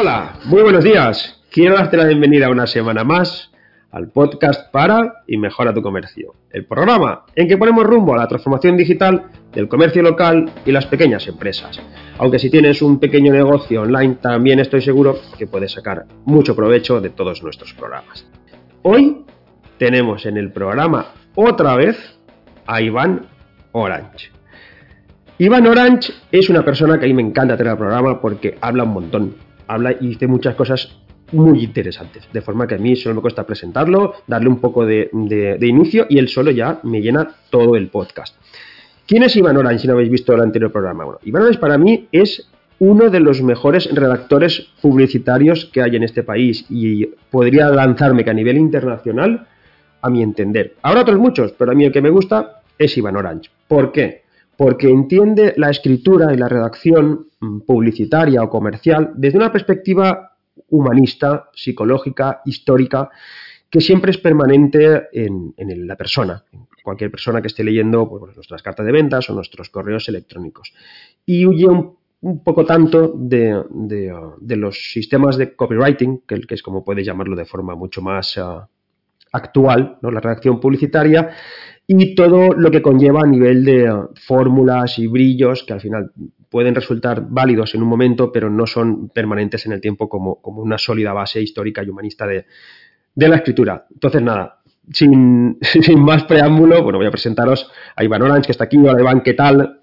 Hola, muy buenos días. Quiero darte la bienvenida una semana más al podcast para y mejora tu comercio. El programa en que ponemos rumbo a la transformación digital del comercio local y las pequeñas empresas. Aunque si tienes un pequeño negocio online, también estoy seguro que puedes sacar mucho provecho de todos nuestros programas. Hoy tenemos en el programa otra vez a Iván Orange. Iván Orange es una persona que a mí me encanta tener al programa porque habla un montón. Habla y dice muchas cosas muy interesantes. De forma que a mí solo me cuesta presentarlo, darle un poco de, inicio y él solo ya me llena todo el podcast. ¿Quién es Iván Orange si no habéis visto el anterior programa? Bueno, Iván Orange para mí es uno de los mejores redactores publicitarios que hay en este país y podría lanzarme que a nivel internacional, a mi entender. Habrá otros muchos, pero a mí el que me gusta es Iván Orange. ¿Por qué? Porque entiende la escritura y la redacción mm, publicitaria o comercial desde una perspectiva humanista, psicológica, histórica, que siempre es permanente en, la persona, cualquier persona que esté leyendo pues, nuestras cartas de ventas o nuestros correos electrónicos. Y huye un, poco tanto de, los sistemas de copywriting, que, es como puedes llamarlo de forma mucho más ah, actual, la redacción publicitaria, y todo lo que conlleva a nivel de ah, fórmulas y brillos que al final pueden resultar válidos en un momento, pero no son permanentes en el tiempo como, como una sólida base histórica y humanista de, la escritura. Entonces, nada, sin, sin, más preámbulo, bueno, voy a presentaros a Iván Orange, que está aquí. Hola, Iván, ¿qué tal?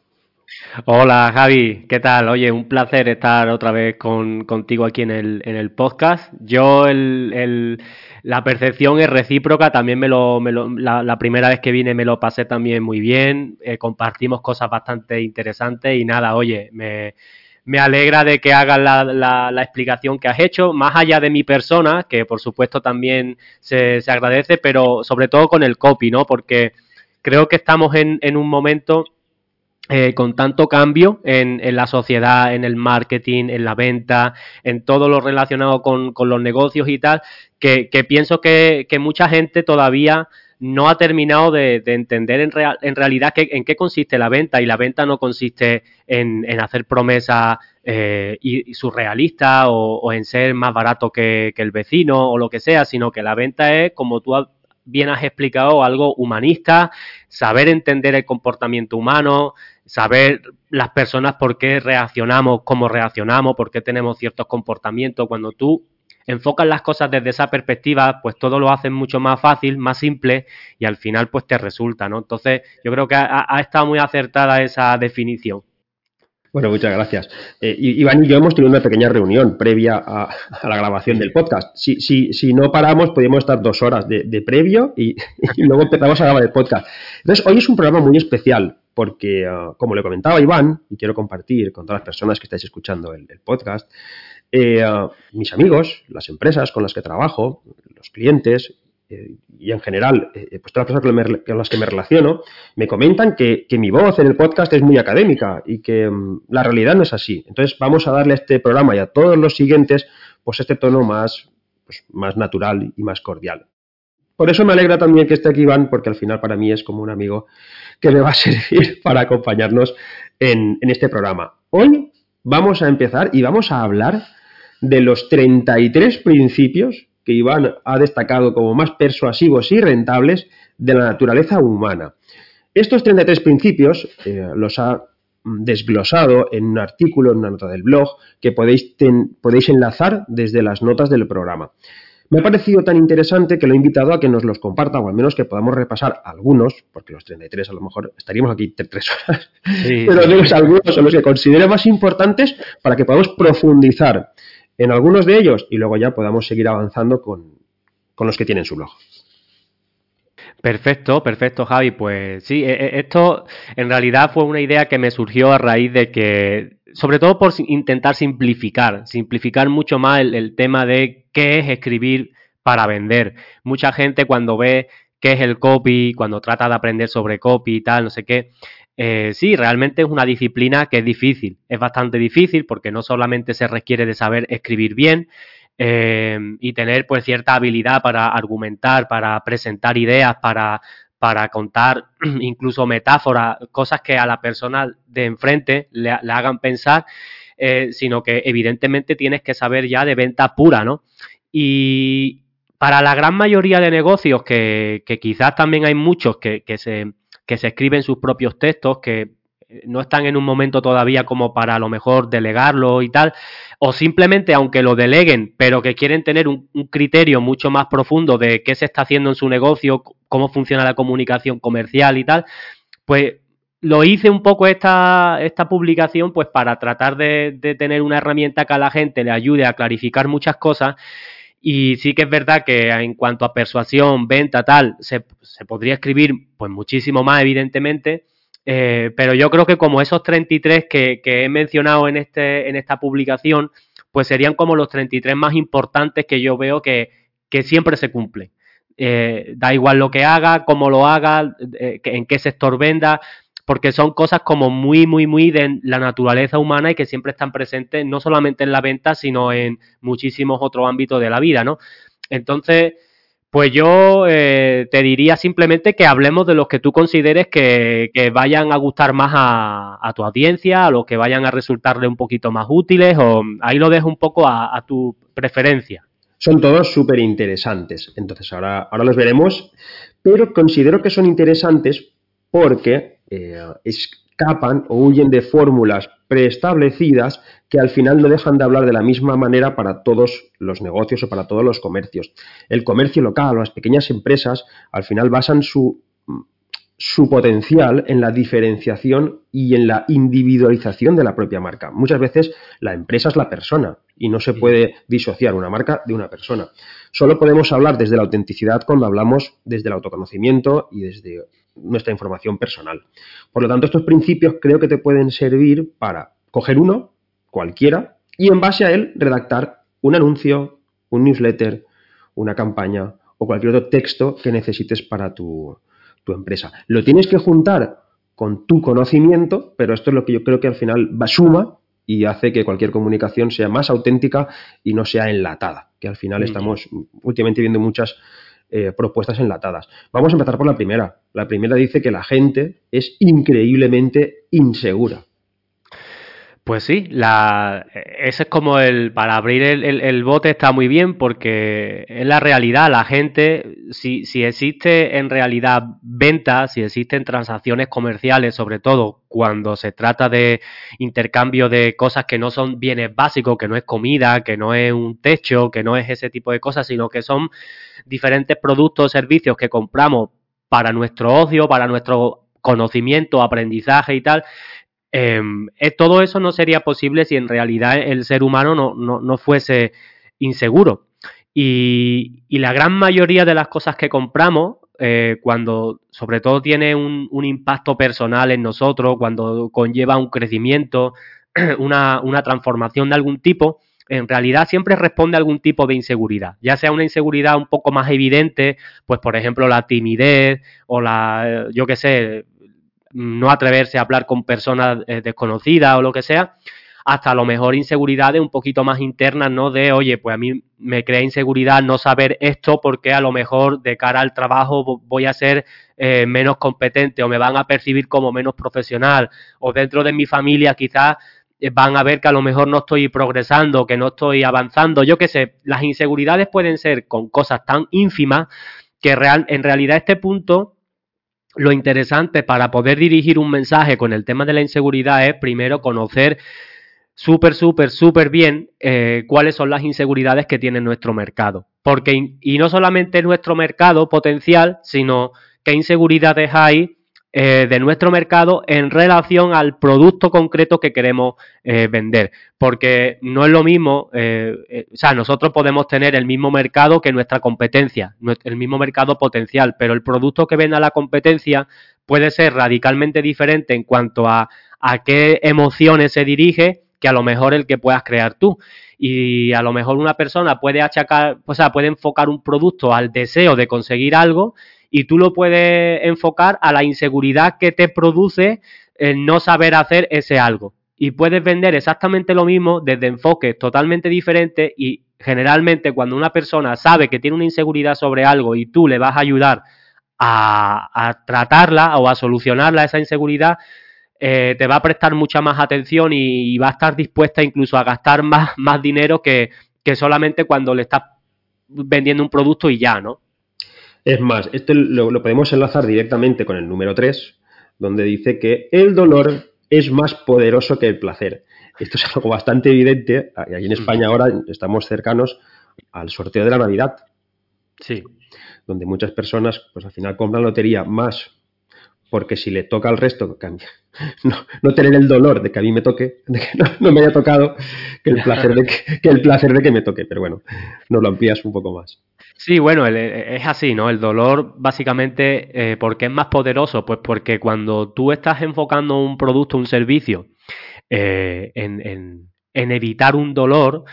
Hola Javi, ¿qué tal? Oye, un placer estar otra vez contigo aquí en el, en el podcast. Yo el, la percepción es recíproca, también me lo, la, primera vez que vine me lo pasé también muy bien, eh, compartimos cosas bastante interesantes y nada, oye, me, me alegra de que hagas la, la, explicación que has hecho, más allá de mi persona, que por supuesto también se, se agradece, pero sobre todo con el copy, ¿no? Porque creo que estamos en, en un momento eh, con tanto cambio en, en, la sociedad, en el marketing, en la venta, en todo lo relacionado con, los negocios y tal, que, pienso que, mucha gente todavía no ha terminado de, de entender en, real, en realidad que, en qué consiste la venta y la venta no consiste en, hacer promesas eh, y, surrealistas o, en ser más barato que el vecino o lo que sea, sino que la venta es, como tú bien has explicado, algo humanista, saber entender el comportamiento humano, saber las personas por qué reaccionamos, cómo reaccionamos, por qué tenemos ciertos comportamientos. Cuando tú enfocas las cosas desde esa perspectiva, pues todo lo haces mucho más fácil, más simple y al final pues te resulta, ¿no? Entonces yo creo que ha, estado muy acertada esa definición. Bueno, muchas gracias. Eh, Iván y yo hemos tenido una pequeña reunión previa a, la grabación del podcast. Si, si, si no paramos, podríamos estar dos horas de, previo y, luego empezamos a grabar el podcast. Entonces, hoy es un programa muy especial porque, uh, como le comentaba Iván, y quiero compartir con todas las personas que estáis escuchando el, podcast, eh, uh, mis amigos, las empresas con las que trabajo, los clientes, eh, y en general, eh, pues todas las personas con las que me relaciono, me comentan que, mi voz en el podcast es muy académica y que mm, la realidad no es así. Entonces vamos a darle a este programa y a todos los siguientes, pues este tono más, pues, más natural y más cordial. Por eso me alegra también que esté aquí Iván, porque al final para mí es como un amigo que me va a servir para acompañarnos en, en este programa. Hoy vamos a empezar y vamos a hablar de los 33 principios que Iván ha destacado como más persuasivos y rentables de la naturaleza humana. Estos 33 principios eh, los ha desglosado en un artículo, en una nota del blog, que podéis, podéis enlazar desde las notas del programa. Me ha parecido tan interesante que lo he invitado a que nos los comparta, o al menos que podamos repasar algunos, porque los 33 a lo mejor estaríamos aquí tres horas, pero algunos son los que considere más importantes para que podamos profundizar en algunos de ellos y luego ya podamos seguir avanzando con, los que tienen su blog. Perfecto, perfecto, Javi. Pues sí, e, e, esto en realidad fue una idea que me surgió a raíz de que, sobre todo por intentar simplificar, simplificar mucho más el, el tema de qué es escribir para vender. Mucha gente cuando ve qué es el copy, cuando trata de aprender sobre copy y tal, no sé qué, eh, sí, realmente es una disciplina que es difícil, es bastante difícil porque no solamente se requiere de saber escribir bien eh, y tener pues cierta habilidad para argumentar, para presentar ideas, para, para contar incluso metáforas, cosas que a la persona de enfrente le, hagan pensar, eh, sino que evidentemente tienes que saber ya de venta pura, ¿no? Y para la gran mayoría de negocios, que, quizás también hay muchos que, se, que se escriben sus propios textos, que no están en un momento todavía como para a lo mejor delegarlo y tal, o simplemente aunque lo deleguen, pero que quieren tener un, criterio mucho más profundo de qué se está haciendo en su negocio, cómo funciona la comunicación comercial y tal, pues lo hice un poco esta, esta publicación pues para tratar de, tener una herramienta que a la gente le ayude a clarificar muchas cosas y sí que es verdad que en cuanto a persuasión, venta, tal, se, se podría escribir pues muchísimo más, evidentemente, eh, pero yo creo que como esos 33 que, que he mencionado en, este, en esta publicación, pues serían como los 33 más importantes que yo veo que, que siempre se cumplen. Eh, da igual lo que haga, cómo lo haga, eh, en qué sector venda, porque son cosas como muy, muy, muy de la naturaleza humana y que siempre están presentes no solamente en la venta, sino en muchísimos otros ámbitos de la vida, ¿no? Entonces, pues yo eh, te diría simplemente que hablemos de los que tú consideres que, vayan a gustar más a, tu audiencia, a los que vayan a resultarle un poquito más útiles, o ahí lo dejo un poco a, tu preferencia. Son todos súper interesantes, entonces ahora, ahora los veremos, pero considero que son interesantes porque eh, escapan o huyen de fórmulas preestablecidas que al final no dejan de hablar de la misma manera para todos los negocios o para todos los comercios. El comercio local o las pequeñas empresas al final basan su, su potencial en la diferenciación y en la individualización de la propia marca. Muchas veces la empresa es la persona y no se puede disociar una marca de una persona. Solo podemos hablar desde la autenticidad cuando hablamos desde el autoconocimiento y desde nuestra información personal. Por lo tanto, estos principios creo que te pueden servir para coger uno, cualquiera, y en base a él redactar un anuncio, un newsletter, una campaña o cualquier otro texto que necesites para tu, empresa. Lo tienes que juntar con tu conocimiento, pero esto es lo que yo creo que al final va suma y hace que cualquier comunicación sea más auténtica y no sea enlatada, que al final estamos últimamente viendo muchas eh, propuestas enlatadas. Vamos a empezar por la primera. La primera dice que la gente es increíblemente insegura. Pues sí, la, ese es como el, para abrir el, bote está muy bien porque es la realidad, la gente, si, si existe en realidad ventas, si existen transacciones comerciales, sobre todo cuando se trata de intercambio de cosas que no son bienes básicos, que no es comida, que no es un techo, que no es ese tipo de cosas, sino que son diferentes productos o servicios que compramos para nuestro ocio, para nuestro conocimiento, aprendizaje y tal, eh, todo eso no sería posible si en realidad el ser humano no, no, fuese inseguro. Y, la gran mayoría de las cosas que compramos, eh, cuando sobre todo tiene un, impacto personal en nosotros, cuando conlleva un crecimiento, una, una transformación de algún tipo, en realidad siempre responde a algún tipo de inseguridad, ya sea una inseguridad un poco más evidente, pues por ejemplo la timidez o la, yo qué sé, no atreverse a hablar con personas eh, desconocidas o lo que sea, hasta a lo mejor inseguridades un poquito más internas, ¿no? De, oye, pues a mí me crea inseguridad no saber esto porque a lo mejor de cara al trabajo voy a ser eh, menos competente o me van a percibir como menos profesional o dentro de mi familia quizás eh, van a ver que a lo mejor no estoy progresando, que no estoy avanzando, yo qué sé, las inseguridades pueden ser con cosas tan ínfimas que real, en realidad este punto lo interesante para poder dirigir un mensaje con el tema de la inseguridad es primero conocer súper, súper, súper bien eh, cuáles son las inseguridades que tiene nuestro mercado. Porque, y no solamente nuestro mercado potencial, sino qué inseguridades hay eh, de nuestro mercado en relación al producto concreto que queremos eh, vender. Porque no es lo mismo, eh, o sea, nosotros podemos tener el mismo mercado que nuestra competencia, el mismo mercado potencial, pero el producto que venda la competencia puede ser radicalmente diferente en cuanto a, a qué emociones se dirige que a lo mejor el que puedas crear tú. Y a lo mejor una persona puede achacar, o sea, puede enfocar un producto al deseo de conseguir algo y tú lo puedes enfocar a la inseguridad que te produce el no saber hacer ese algo. Y puedes vender exactamente lo mismo desde enfoques totalmente diferentes y generalmente cuando una persona sabe que tiene una inseguridad sobre algo y tú le vas a ayudar a, tratarla o a solucionarla esa inseguridad, eh, te va a prestar mucha más atención y, va a estar dispuesta incluso a gastar más, más dinero que, solamente cuando le estás vendiendo un producto y ya, ¿no? Es más, esto lo, lo podemos enlazar directamente con el número 3, donde dice que el dolor es más poderoso que el placer. Esto es algo bastante evidente. Aquí en España ahora estamos cercanos al sorteo de la Navidad. Sí. Donde muchas personas, pues al final compran lotería más porque si le toca al resto, no, no tener el dolor de que a mí me toque, de que no, me haya tocado, que el, placer de que, el placer de que me toque. Pero bueno, nos lo amplías un poco más. Sí, bueno, es así, ¿no? El dolor, básicamente, eh, ¿por qué es más poderoso? Pues porque cuando tú estás enfocando un producto, un servicio, eh, en, evitar un dolor,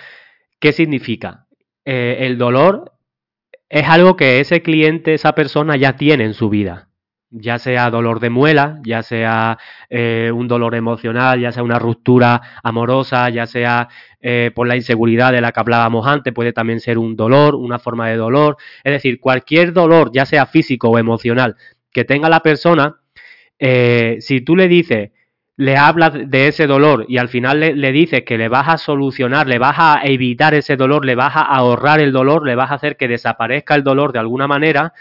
¿qué significa? Eh, el dolor es algo que ese cliente, esa persona ya tiene en su vida ya sea dolor de muela, ya sea eh, un dolor emocional, ya sea una ruptura amorosa, ya sea eh, por la inseguridad de la que hablábamos antes, puede también ser un dolor, una forma de dolor. Es decir, cualquier dolor, ya sea físico o emocional, que tenga la persona, eh, si tú le dices, le hablas de ese dolor y al final le, le, dices que le vas a solucionar, le vas a evitar ese dolor, le vas a ahorrar el dolor, le vas a hacer que desaparezca el dolor de alguna manera,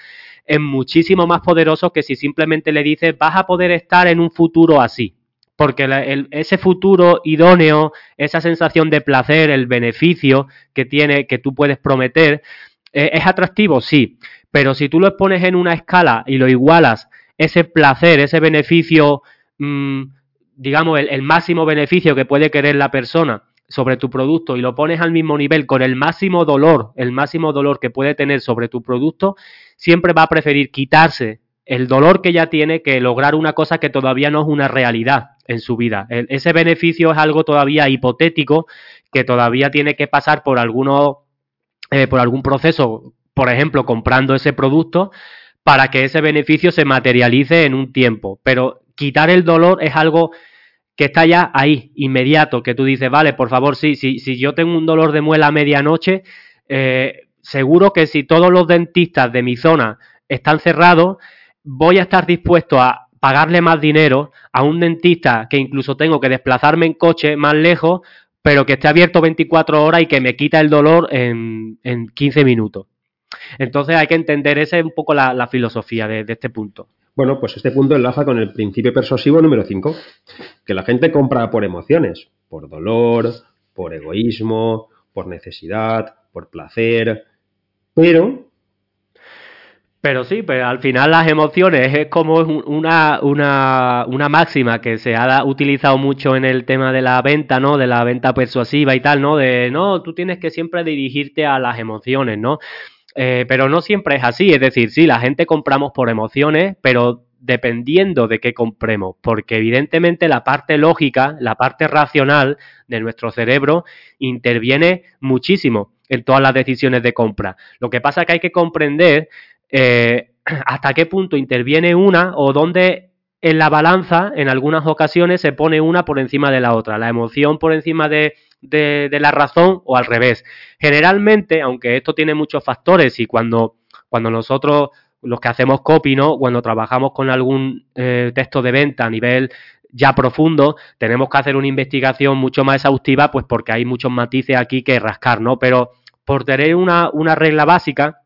es muchísimo más poderoso que si simplemente le dices vas a poder estar en un futuro así. Porque ese futuro idóneo, esa sensación de placer, el beneficio que tiene, que tú puedes prometer, eh, ¿es atractivo? Sí. Pero si tú lo pones en una escala y lo igualas, ese placer, ese beneficio, mm, digamos, el máximo beneficio que puede querer la persona sobre tu producto y lo pones al mismo nivel con el máximo dolor, el máximo dolor que puede tener sobre tu producto, siempre va a preferir quitarse el dolor que ya tiene que lograr una cosa que todavía no es una realidad en su vida. ese beneficio es algo todavía hipotético que todavía tiene que pasar por alguno, eh, por algún proceso, por ejemplo, comprando ese producto para que ese beneficio se materialice en un tiempo. Pero quitar el dolor es algo que está ya ahí, inmediato, que tú dices, vale, por favor, sí, si, si yo tengo un dolor de muela a medianoche, eh, seguro que si todos los dentistas de mi zona están cerrados, voy a estar dispuesto a pagarle más dinero a un dentista que incluso tengo que desplazarme en coche más lejos, pero que esté abierto 24 horas y que me quita el dolor en, en 15 minutos. Entonces hay que entender, esa es un poco la, filosofía de, de, este punto. Bueno, pues este punto enlaza con el principio persuasivo número 5, que la gente compra por emociones, por dolor, por egoísmo, por necesidad, por placer, pero... Pero sí, pero al final las emociones es como una, una, una máxima que se ha utilizado mucho en el tema de la venta, ¿no? De la venta persuasiva y tal, ¿no? De, no, tú tienes que siempre dirigirte a las emociones, ¿no? Eh, pero no siempre es así, es decir, sí, la gente compramos por emociones, pero dependiendo de qué compremos, porque evidentemente la parte lógica, la parte racional de nuestro cerebro interviene muchísimo en todas las decisiones de compra. Lo que pasa es que hay que comprender eh, hasta qué punto interviene una o dónde en la balanza, en algunas ocasiones, se pone una por encima de la otra, la emoción por encima de, de, la razón o al revés. Generalmente, aunque esto tiene muchos factores y cuando, cuando nosotros los que hacemos copy, ¿no? Cuando trabajamos con algún eh, texto de venta a nivel ya profundo, tenemos que hacer una investigación mucho más exhaustiva, pues porque hay muchos matices aquí que rascar, ¿no? Pero por tener una, una regla básica,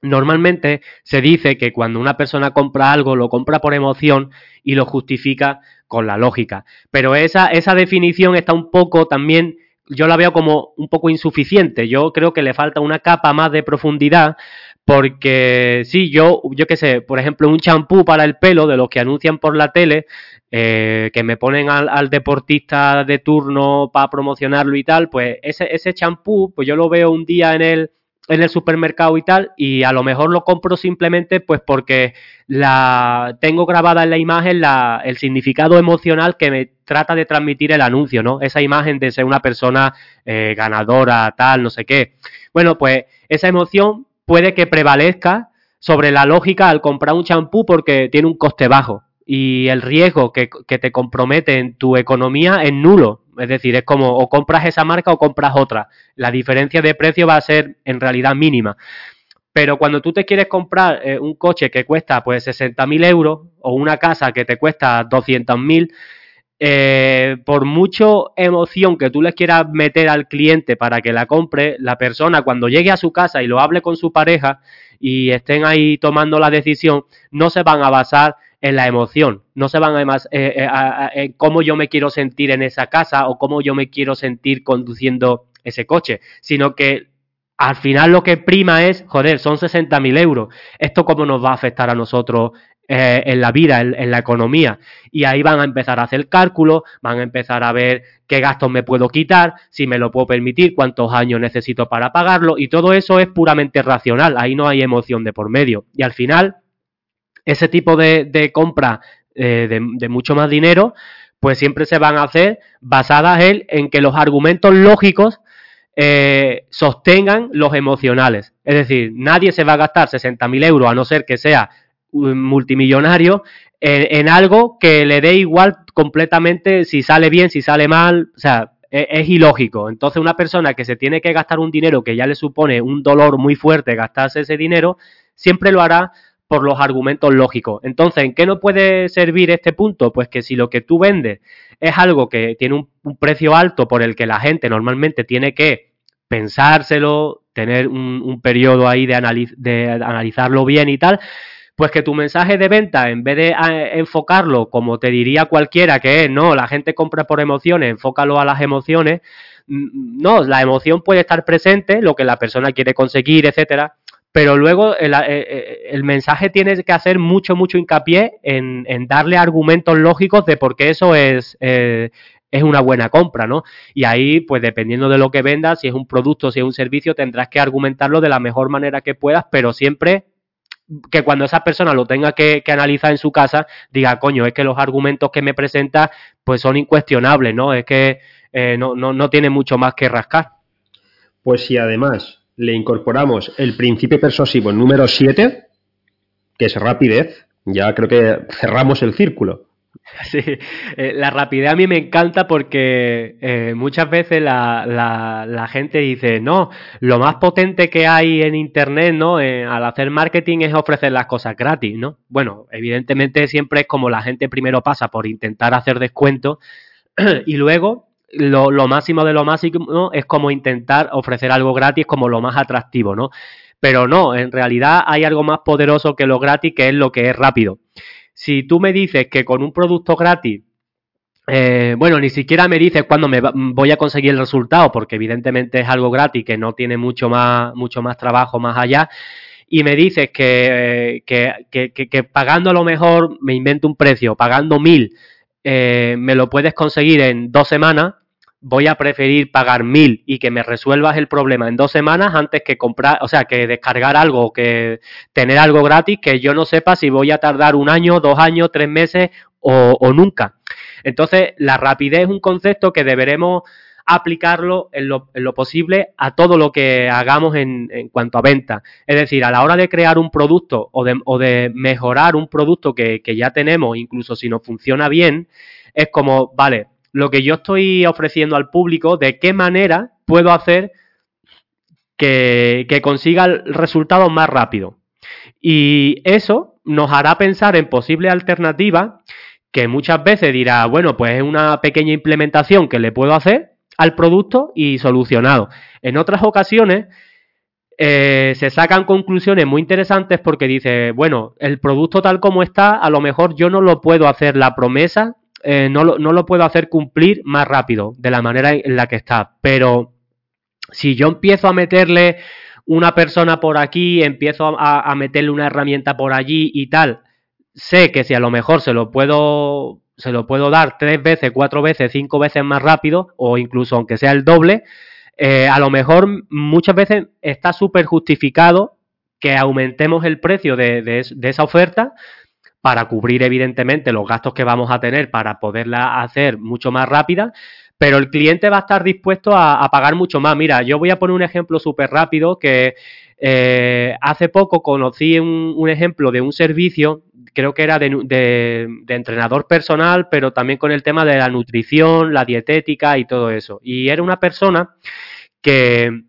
Normalmente se dice que cuando una persona compra algo lo compra por emoción y lo justifica con la lógica. Pero esa, esa definición está un poco también, yo la veo como un poco insuficiente. Yo creo que le falta una capa más de profundidad porque sí, yo, yo qué sé, por ejemplo, un champú para el pelo de los que anuncian por la tele, eh, que me ponen al, deportista de turno para promocionarlo y tal, pues ese, champú, pues yo lo veo un día en el, en el supermercado y tal, y a lo mejor lo compro simplemente pues porque la tengo grabada en la imagen la, el significado emocional que me trata de transmitir el anuncio, ¿no? Esa imagen de ser una persona eh, ganadora, tal, no sé qué. Bueno, pues esa emoción puede que prevalezca sobre la lógica al comprar un champú porque tiene un coste bajo y el riesgo que, te compromete en tu economía es nulo. Es decir, es como o compras esa marca o compras otra. La diferencia de precio va a ser en realidad mínima. Pero cuando tú te quieres comprar eh, un coche que cuesta pues 60.000 euros o una casa que te cuesta 200.000, eh, por mucho emoción que tú le quieras meter al cliente para que la compre, la persona cuando llegue a su casa y lo hable con su pareja y estén ahí tomando la decisión, no se van a basar en la emoción, no se van además eh, eh, en cómo yo me quiero sentir en esa casa o cómo yo me quiero sentir conduciendo ese coche, sino que al final lo que prima es, joder, son 60.000 euros. ¿Esto cómo nos va a afectar a nosotros eh, en la vida, en, la economía. Y ahí van a empezar a hacer cálculos, van a empezar a ver qué gastos me puedo quitar, si me lo puedo permitir, cuántos años necesito para pagarlo, y todo eso es puramente racional, ahí no hay emoción de por medio. Y al final, ese tipo de, compra eh, de, mucho más dinero, pues siempre se van a hacer basadas en, en que los argumentos lógicos eh, sostengan los emocionales. Es decir, nadie se va a gastar 60.000 euros a no ser que sea multimillonario en, algo que le dé igual completamente si sale bien, si sale mal, o sea, es, es, ilógico. Entonces una persona que se tiene que gastar un dinero que ya le supone un dolor muy fuerte gastarse ese dinero, siempre lo hará por los argumentos lógicos. Entonces, ¿en qué no puede servir este punto? Pues que si lo que tú vendes es algo que tiene un, precio alto por el que la gente normalmente tiene que pensárselo, tener un, periodo ahí de analizarlo bien y tal, pues que tu mensaje de venta, en vez de eh, enfocarlo como te diría cualquiera que es, no, la gente compra por emociones, enfócalo a las emociones, no, la emoción puede estar presente, lo que la persona quiere conseguir, etcétera, pero luego el, eh, eh, el, mensaje tiene que hacer mucho, mucho hincapié en, en, darle argumentos lógicos de por qué eso es, eh, es una buena compra, ¿no? Y ahí, pues dependiendo de lo que vendas, si es un producto, si es un servicio, tendrás que argumentarlo de la mejor manera que puedas, pero siempre que cuando esa persona lo tenga que, analizar en su casa, diga, coño, es que los argumentos que me presenta pues son incuestionables, ¿no? Es que eh, no, no, no tiene mucho más que rascar. Pues si además le incorporamos el principio persuasivo número 7, que es rapidez, ya creo que cerramos el círculo. Sí, eh, la rapidez a mí me encanta porque eh, muchas veces la, la, gente dice, no, lo más potente que hay en Internet, ¿no? Eh, al hacer marketing es ofrecer las cosas gratis, ¿no? Bueno, evidentemente siempre es como la gente primero pasa por intentar hacer descuento y luego lo, lo máximo de lo máximo es como intentar ofrecer algo gratis como lo más atractivo, ¿no? Pero no, en realidad hay algo más poderoso que lo gratis que es lo que es rápido si tú me dices que con un producto gratis, eh, bueno, ni siquiera me dices cuándo me voy a conseguir el resultado, porque evidentemente es algo gratis que no tiene mucho más, mucho más trabajo más allá. Y me dices que, que, que, que pagando a lo mejor, me invento un precio, pagando mil, eh, me lo puedes conseguir en dos semanas, voy a preferir pagar mil y que me resuelvas el problema en dos semanas antes que comprar, o sea, que descargar algo, que tener algo gratis que yo no sepa si voy a tardar un año, dos años, tres meses o, nunca. Entonces, la rapidez es un concepto que deberemos aplicarlo en lo, en lo, posible a todo lo que hagamos en, en, cuanto a venta. Es decir, a la hora de crear un producto o de, o de mejorar un producto que, que ya tenemos, incluso si no funciona bien, es como, vale, lo que yo estoy ofreciendo al público, de qué manera puedo hacer que, consiga el resultado más rápido. Y eso nos hará pensar en posibles alternativas que muchas veces dirá, bueno, pues es una pequeña implementación que le puedo hacer al producto y solucionado. En otras ocasiones eh, se sacan conclusiones muy interesantes porque dice, bueno, el producto tal como está, a lo mejor yo no lo puedo hacer la promesa eh, no, lo, no lo puedo hacer cumplir más rápido de la manera en la que está. Pero si yo empiezo a meterle una persona por aquí, empiezo a, meterle una herramienta por allí y tal, sé que si a lo mejor se lo puedo se lo puedo dar tres veces, cuatro veces, cinco veces más rápido, o incluso aunque sea el doble, eh, a lo mejor muchas veces está súper justificado que aumentemos el precio de, de, esa oferta para cubrir evidentemente los gastos que vamos a tener para poderla hacer mucho más rápida, pero el cliente va a estar dispuesto a, pagar mucho más. Mira, yo voy a poner un ejemplo súper rápido que eh, hace poco conocí un, ejemplo de un servicio, creo que era de, entrenador personal, pero también con el tema de la nutrición, la dietética y todo eso. Y era una persona que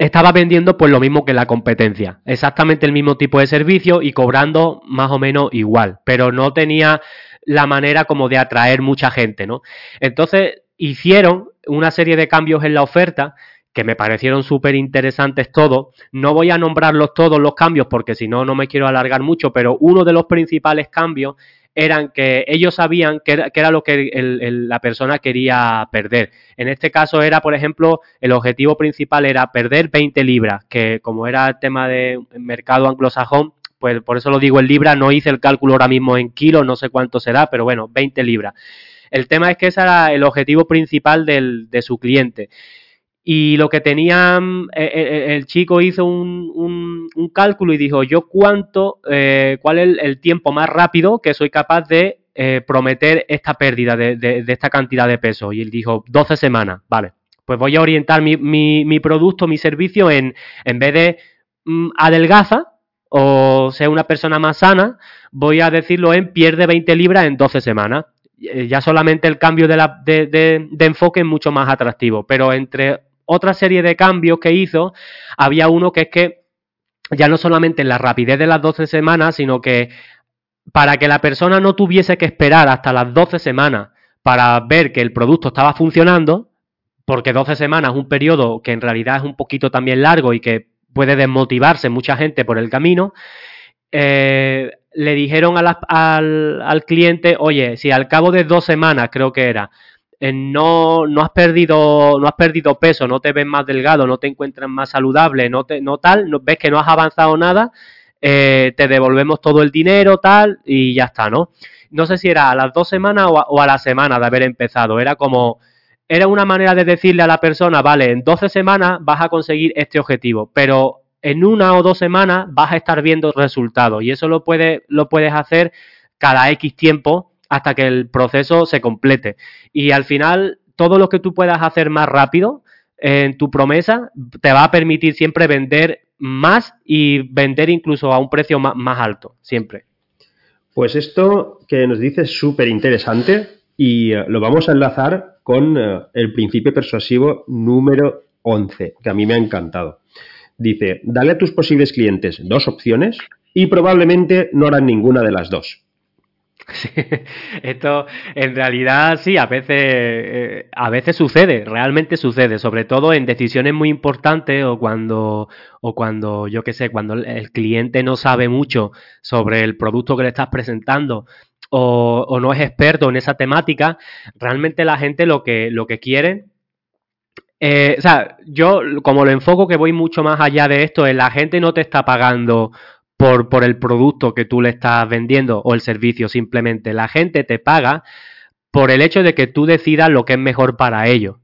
estaba vendiendo pues lo mismo que la competencia, exactamente el mismo tipo de servicio y cobrando más o menos igual, pero no tenía la manera como de atraer mucha gente, ¿no? Entonces hicieron una serie de cambios en la oferta que me parecieron súper interesantes todos. No voy a nombrarlos todos los cambios porque si no, no me quiero alargar mucho, pero uno de los principales cambios eran que ellos sabían que era, lo que la persona quería perder. En este caso era, por ejemplo, el objetivo principal era perder 20 libras, que como era el tema de mercado anglosajón, pues por eso lo digo en libras, no hice el cálculo ahora mismo en kilos, no sé cuánto será, pero bueno, 20 libras. El tema es que ese era el objetivo principal de su cliente. Y lo que tenía, eh, eh, eh, el chico hizo un, cálculo y dijo, yo cuánto, cuál es el, tiempo más rápido que soy capaz de prometer esta pérdida de, esta cantidad de peso. Y él dijo, 12 semanas, vale. Pues voy a orientar mi, producto, mi servicio en, en vez de mm, adelgaza o sea una persona más sana, voy a decirlo en pierde 20 libras en 12 semanas. Ya solamente el cambio de, la, de enfoque es mucho más atractivo, pero entre otra serie de cambios que hizo, había uno que es que ya no solamente en la rapidez de las 12 semanas, sino que para que la persona no tuviese que esperar hasta las 12 semanas para ver que el producto estaba funcionando, porque 12 semanas es un periodo que en realidad es un poquito también largo y que puede desmotivarse mucha gente por el camino, eh, le dijeron al, al, cliente, oye, si al cabo de dos semanas, creo que era, no, no has perdido, no has perdido peso, no te ves más delgado, no te encuentras más saludable, no te, no tal, no, ves que no has avanzado nada, eh, te devolvemos todo el dinero, tal, y ya está, ¿no? No sé si era a las dos semanas o a, la semana de haber empezado, era como, era una manera de decirle a la persona, vale, en 12 semanas vas a conseguir este objetivo, pero en una o dos semanas vas a estar viendo resultados, y eso lo, puede, lo puedes hacer cada X tiempo hasta que el proceso se complete. Y al final, todo lo que tú puedas hacer más rápido en tu promesa te va a permitir siempre vender más y vender incluso a un precio más, alto, siempre. Pues esto que nos dice es súper interesante y eh, lo vamos a enlazar con eh, el principio persuasivo número 11, que a mí me ha encantado. Dice, dale a tus posibles clientes dos opciones y probablemente no harán ninguna de las dos. esto en realidad sí, a veces, eh, a veces sucede, realmente sucede, sobre todo en decisiones muy importantes o cuando, o cuando, yo qué sé, cuando el cliente no sabe mucho sobre el producto que le estás presentando o, no es experto en esa temática, realmente la gente lo que, lo que quiere eh, o sea, yo como lo enfoco que voy mucho más allá de esto, es la gente no te está pagando por, por el producto que tú le estás vendiendo o el servicio simplemente. La gente te paga por el hecho de que tú decidas lo que es mejor para ellos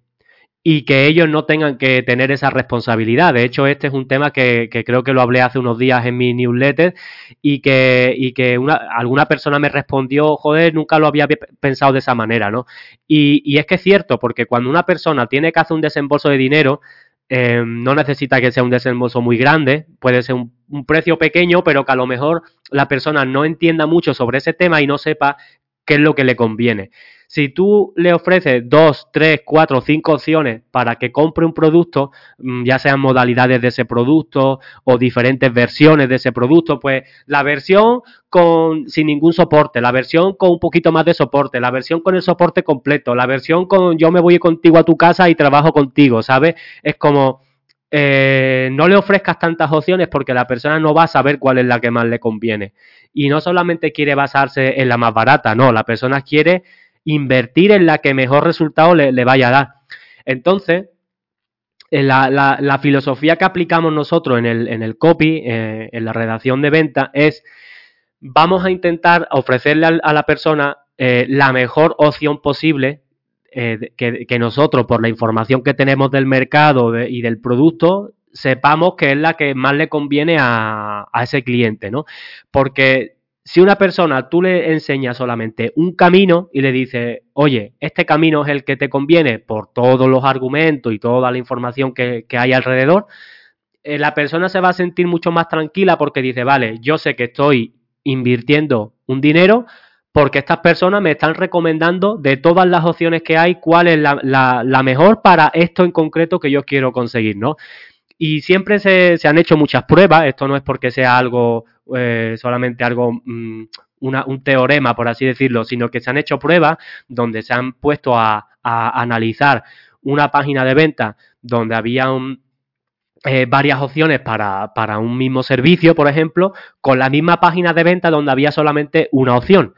y que ellos no tengan que tener esa responsabilidad. De hecho, este es un tema que, creo que lo hablé hace unos días en mi newsletter y que, y que una, alguna persona me respondió, joder, nunca lo había pensado de esa manera, ¿no? Y, y es que es cierto, porque cuando una persona tiene que hacer un desembolso de dinero, eh, no necesita que sea un desembolso muy grande, puede ser un, precio pequeño, pero que a lo mejor la persona no entienda mucho sobre ese tema y no sepa qué es lo que le conviene. Si tú le ofreces dos, tres, cuatro, cinco opciones para que compre un producto, mm, ya sean modalidades de ese producto o diferentes versiones de ese producto, pues la versión con sin ningún soporte, la versión con un poquito más de soporte, la versión con el soporte completo, la versión con yo me voy contigo a tu casa y trabajo contigo, ¿sabes? Es como eh, no le ofrezcas tantas opciones porque la persona no va a saber cuál es la que más le conviene. Y no solamente quiere basarse en la más barata, no, la persona quiere invertir en la que mejor resultado le, vaya a dar. Entonces, eh, la, filosofía que aplicamos nosotros en el, en el copy, eh, en la redacción de venta, es vamos a intentar ofrecerle a, la persona eh, la mejor opción posible que, nosotros, por la información que tenemos del mercado y del producto, sepamos que es la que más le conviene a, a ese cliente, ¿no? Porque si una persona tú le enseñas solamente un camino y le dices, oye, este camino es el que te conviene por todos los argumentos y toda la información que, hay alrededor, eh, la persona se va a sentir mucho más tranquila porque dice, vale, yo sé que estoy invirtiendo un dinero porque estas personas me están recomendando de todas las opciones que hay cuál es la, la, mejor para esto en concreto que yo quiero conseguir, ¿no? Y siempre se, se han hecho muchas pruebas, esto no es porque sea algo eh, solamente algo mm, un teorema, por así decirlo, sino que se han hecho pruebas donde se han puesto a, analizar una página de venta donde había eh, varias opciones para, para, un mismo servicio, por ejemplo, con la misma página de venta donde había solamente una opción.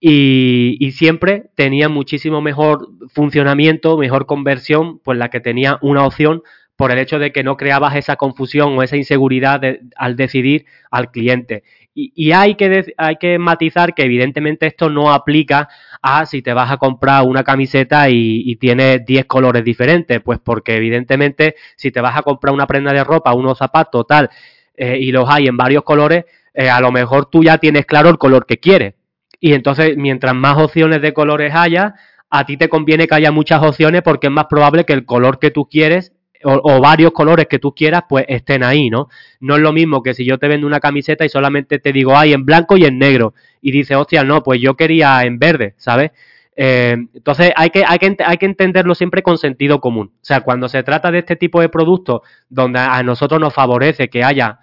Y, y, siempre tenía muchísimo mejor funcionamiento, mejor conversión, pues la que tenía una opción por el hecho de que no creabas esa confusión o esa inseguridad al decidir al cliente. Y, hay, que hay que matizar que evidentemente esto no aplica a si te vas a comprar una camiseta y, tienes 10 colores diferentes, pues porque evidentemente si te vas a comprar una prenda de ropa, unos zapatos, tal, eh, y los hay en varios colores, eh, a lo mejor tú ya tienes claro el color que quieres. Y entonces, mientras más opciones de colores haya, a ti te conviene que haya muchas opciones porque es más probable que el color que tú quieres o, varios colores que tú quieras, pues estén ahí, ¿no? No es lo mismo que si yo te vendo una camiseta y solamente te digo, ay, en blanco y en negro, y dices, hostia, no, pues yo quería en verde, ¿sabes? Eh, entonces hay que, hay, que, hay que entenderlo siempre con sentido común. O sea, cuando se trata de este tipo de productos donde a nosotros nos favorece que haya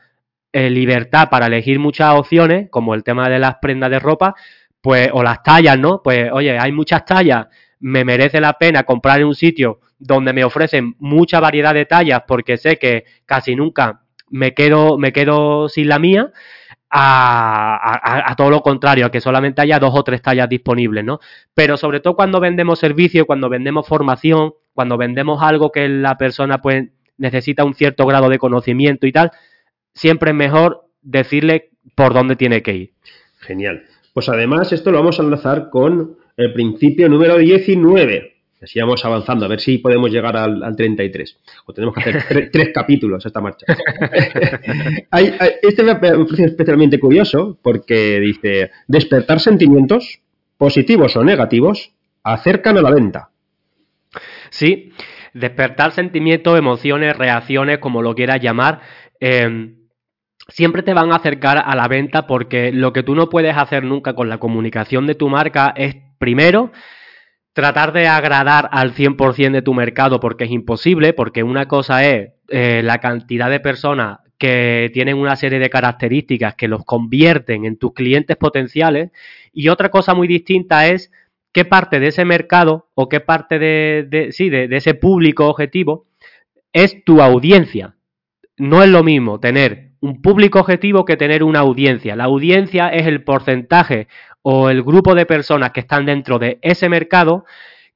eh, libertad para elegir muchas opciones, como el tema de las prendas de ropa, pues, o las tallas, ¿no? Pues, oye, hay muchas tallas, me merece la pena comprar en un sitio donde me ofrecen mucha variedad de tallas porque sé que casi nunca me quedo, me quedo sin la mía, a, todo lo contrario, a que solamente haya dos o tres tallas disponibles, ¿no? Pero sobre todo cuando vendemos servicio, cuando vendemos formación, cuando vendemos algo que la persona pues necesita un cierto grado de conocimiento y tal, siempre es mejor decirle por dónde tiene que ir. Genial. Pues además esto lo vamos a enlazar con el principio número 19, Así vamos avanzando, a ver si podemos llegar al, 33. O tenemos que hacer tres capítulos a esta marcha. este me parece especialmente curioso porque dice, despertar sentimientos, positivos o negativos, acercan a la venta. Sí, despertar sentimientos, emociones, reacciones, como lo quieras llamar, em, siempre te van a acercar a la venta porque lo que tú no puedes hacer nunca con la comunicación de tu marca es, primero, tratar de agradar al 100% de tu mercado porque es imposible, porque una cosa es eh, la cantidad de personas que tienen una serie de características que los convierten en tus clientes potenciales y otra cosa muy distinta es qué parte de ese mercado o qué parte de, sí, de ese público objetivo es tu audiencia. No es lo mismo tener un público objetivo que tener una audiencia. La audiencia es el porcentaje o el grupo de personas que están dentro de ese mercado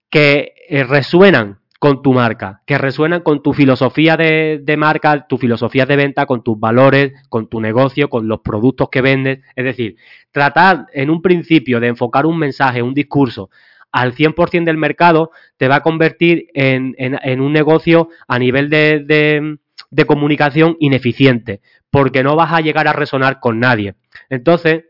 que eh, resuenan con tu marca, que resuenan con tu filosofía de, marca, tu filosofía de venta, con tus valores, con tu negocio, con los productos que vendes. Es decir, tratar en un principio de enfocar un mensaje, un discurso al 100% del mercado te va a convertir en, un negocio a nivel de, de comunicación ineficiente, porque no vas a llegar a resonar con nadie. Entonces,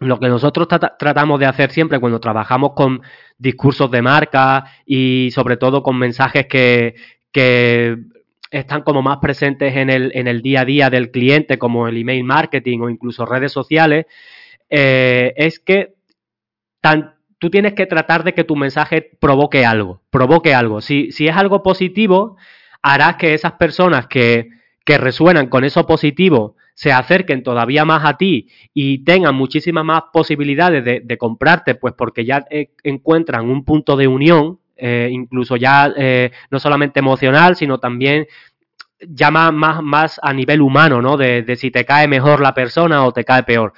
lo que nosotros tratamos de hacer siempre cuando trabajamos con discursos de marca y sobre todo con mensajes que, están como más presentes en el, día a día del cliente, como el email marketing o incluso redes sociales, eh, es que tú tienes que tratar de que tu mensaje provoque algo, provoque algo. Si, es algo positivo, harás que esas personas que resuenan con eso positivo se acerquen todavía más a ti y tengan muchísimas más posibilidades de, comprarte, pues porque ya eh, encuentran un punto de unión, eh, incluso ya eh, no solamente emocional, sino también ya más, más, a nivel humano, ¿no? De, si te cae mejor la persona o te cae peor.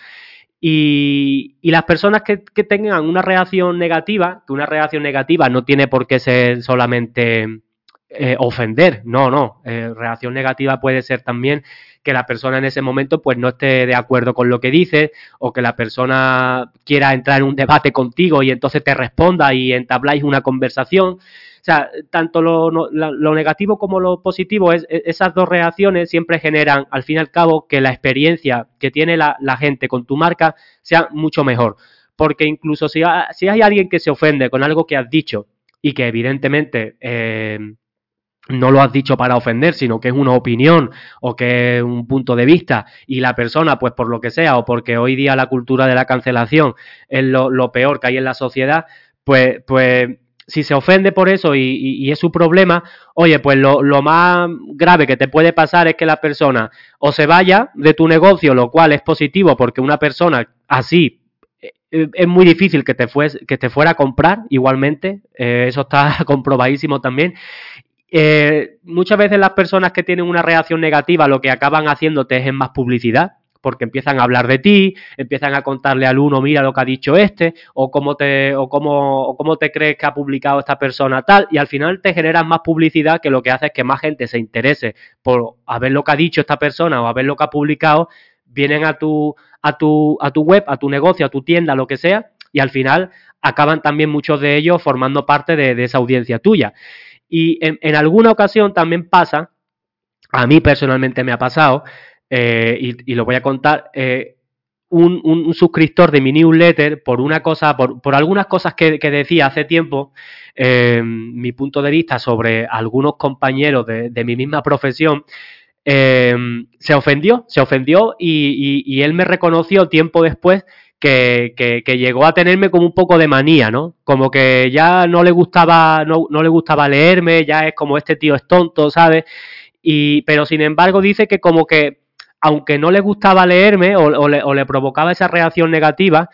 Y, las personas que, que, tengan una reacción negativa, que una reacción negativa no tiene por qué ser solamente ofender, no, no, reacción negativa puede ser también que la persona en ese momento pues no esté de acuerdo con lo que dices o que la persona quiera entrar en un debate contigo y entonces te responda y entabláis una conversación. O sea, tanto lo, lo negativo como lo positivo, es, e, esas dos reacciones siempre generan, al fin y al cabo, que la experiencia que tiene la, gente con tu marca sea mucho mejor. Porque incluso si, si hay alguien que se ofende con algo que has dicho y que evidentemente eh, no lo has dicho para ofender, sino que es una opinión o que es un punto de vista y la persona, pues por lo que sea, o porque hoy día la cultura de la cancelación es lo, peor que hay en la sociedad, pues, pues si se ofende por eso y, es su problema, oye, pues lo, lo, más grave que te puede pasar es que la persona o se vaya de tu negocio, lo cual es positivo porque una persona así eh, es muy difícil que te, fues, que te fuera a comprar igualmente, eh, eso está comprobadísimo también. Eh, muchas veces las personas que tienen una reacción negativa lo que acaban haciéndote es más publicidad, porque empiezan a hablar de ti, empiezan a contarle al uno, mira lo que ha dicho este, o cómo te, o cómo, o cómo te crees que ha publicado esta persona tal, y al final te generas más publicidad que lo que hace es que más gente se interese por a ver lo que ha dicho esta persona o a ver lo que ha publicado, vienen a tu, a tu, a tu web, a tu negocio, a tu tienda, lo que sea, y al final acaban también muchos de ellos formando parte de, esa audiencia tuya. Y en, alguna ocasión también pasa, a mí personalmente me ha pasado, eh, y, lo voy a contar, eh, un, suscriptor de mi newsletter por una cosa, por, por algunas cosas que, decía hace tiempo, eh, mi punto de vista sobre algunos compañeros de, de mi misma profesión, se ofendió, se ofendió y, él me reconoció tiempo después que, llegó a tenerme como un poco de manía, ¿no? Como que ya no le gustaba, no, no le gustaba leerme, ya es como este tío es tonto, ¿sabes? Y, pero sin embargo dice que como que aunque no le gustaba leerme o, le, provocaba esa reacción negativa,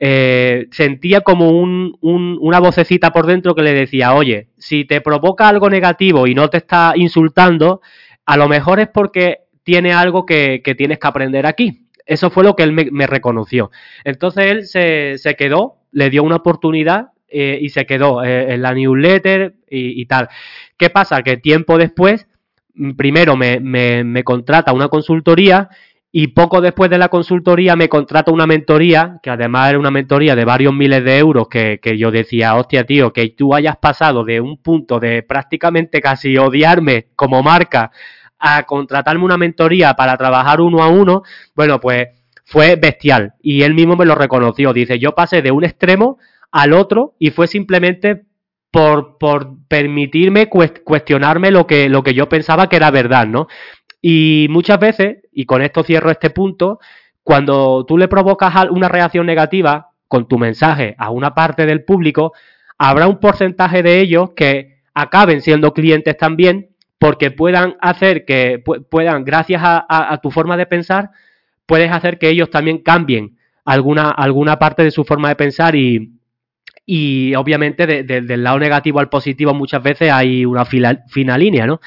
eh, sentía como un, una vocecita por dentro que le decía, oye, si te provoca algo negativo y no te está insultando, a lo mejor es porque tiene algo que, tienes que aprender aquí. Eso fue lo que él me, reconoció. Entonces él se, se, quedó, le dio una oportunidad eh, y se quedó eh, en la newsletter y, y, tal. ¿Qué pasa? Que tiempo después Mm, primero me, me, contrata una consultoría y poco después de la consultoría me contrata una mentoría, que además era una mentoría de varios miles de euros, que, que, yo decía, hostia, tío, que tú hayas pasado de un punto de prácticamente casi odiarme como marca a contratarme una mentoría para trabajar uno a uno, bueno, pues fue bestial. Y él mismo me lo reconoció. Dice, yo pasé de un extremo al otro y fue simplemente por, por permitirme cuestionarme lo que, lo que yo pensaba que era verdad, ¿no? Y muchas veces, y con esto cierro este punto, cuando tú le provocas una reacción negativa con tu mensaje a una parte del público, habrá un porcentaje de ellos que acaben siendo clientes también porque puedan hacer que puedan, gracias a, tu forma de pensar, puedes hacer que ellos también cambien alguna, alguna parte de su forma de pensar y, y obviamente del lado negativo al positivo muchas veces hay una fina, línea, ¿no?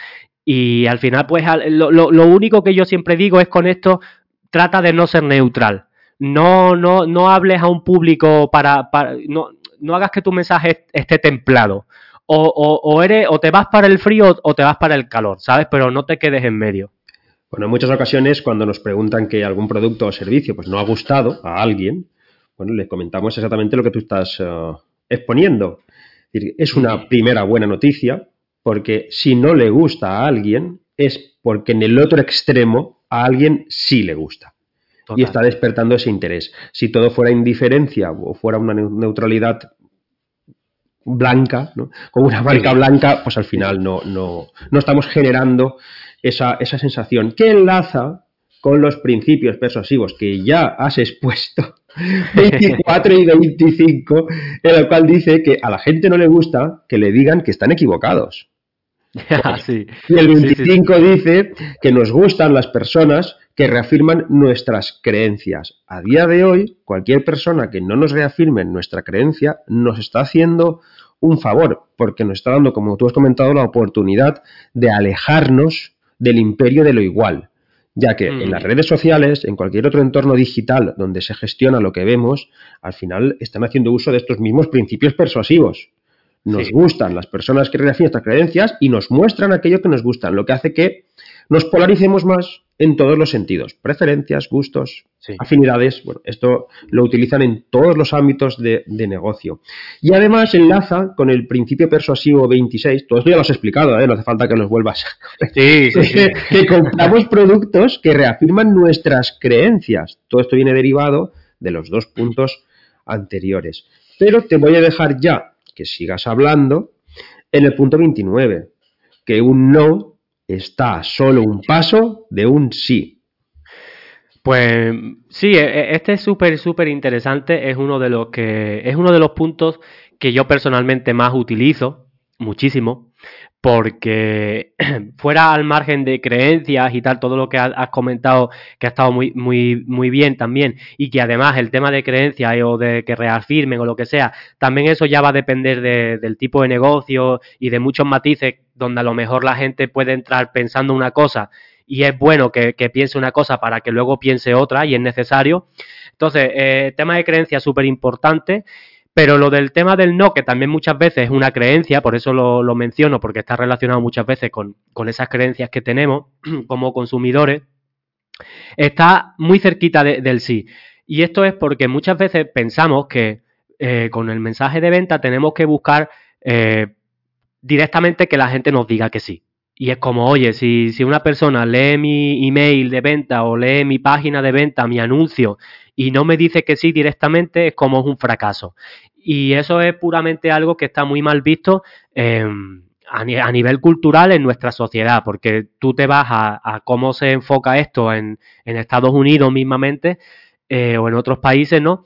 Y al final, pues lo, lo, único que yo siempre digo es con esto, trata de no ser neutral. No, no, no hables a un público para, para no, no hagas que tu mensaje esté templado. O, o, o, eres, o te vas para el frío o te vas para el calor, ¿sabes? Pero no te quedes en medio. Bueno, en muchas ocasiones cuando nos preguntan que algún producto o servicio pues no ha gustado a alguien, bueno, le comentamos exactamente lo que tú estás eh, exponiendo. Es una primera buena noticia porque si no le gusta a alguien es porque en el otro extremo a alguien sí le gusta. Y está despertando ese interés. Si todo fuera indiferencia o fuera una neutralidad blanca, ¿no? con una marca blanca, pues al final no, no, no estamos generando esa, esa sensación que enlaza con los principios persuasivos que ya has expuesto, 24 y 25, en el cual dice que a la gente no le gusta que le digan que están equivocados. Y el 25 dice que nos gustan las personas que reafirman nuestras creencias. A día de hoy, cualquier persona que no nos reafirme nuestra creencia nos está haciendo un favor, porque nos está dando, como tú has comentado, la oportunidad de alejarnos del imperio de lo igual ya que en las mm. redes sociales, en cualquier otro entorno digital donde se gestiona lo que vemos, al final están haciendo uso de estos mismos principios persuasivos. Nos gustan las personas que reafirman estas creencias y nos muestran aquello que nos gustan, lo que hace que nos polaricemos más en todos los sentidos, preferencias, gustos, afinidades, bueno, esto lo utilizan en todos los ámbitos de, negocio. Y además enlaza con el principio persuasivo 26, todo esto ya lo has explicado, ¿eh? no hace falta que los vuelvas a sí, que compramos productos que reafirman nuestras creencias. Todo esto viene derivado de los dos puntos anteriores. Pero te voy a dejar ya que sigas hablando en el punto 29, que un no está solo un paso de un sí. Pues sí, e, e, este es súper, súper interesante. Es uno de los que. Es uno de los puntos que yo personalmente más utilizo, muchísimo. Porque fuera al margen de creencias y tal, todo lo que has comentado que ha estado muy, muy, muy bien también, y que además el tema de creencias o de que reafirmen o lo que sea, también eso ya va a depender del tipo de negocio y de muchos matices donde a lo mejor la gente puede entrar pensando una cosa y es bueno que, piense una cosa para que luego piense otra y es necesario. Entonces, eh, tema de creencias súper importante pero lo del tema del no, que también muchas veces es una creencia, por eso lo, menciono, porque está relacionado muchas veces con, esas creencias que tenemos como consumidores, está muy cerquita del sí. Y esto es porque muchas veces pensamos que eh, con el mensaje de venta tenemos que buscar eh, directamente que la gente nos diga que sí. Y es como, oye, si, si una persona lee mi email de venta o lee mi página de venta, mi anuncio, y no me dice que sí directamente, es como un fracaso. Y eso es puramente algo que está muy mal visto em, a, nivel cultural en nuestra sociedad, porque tú te vas a, cómo se enfoca esto en, Estados Unidos mismamente eh, o en otros países, ¿no?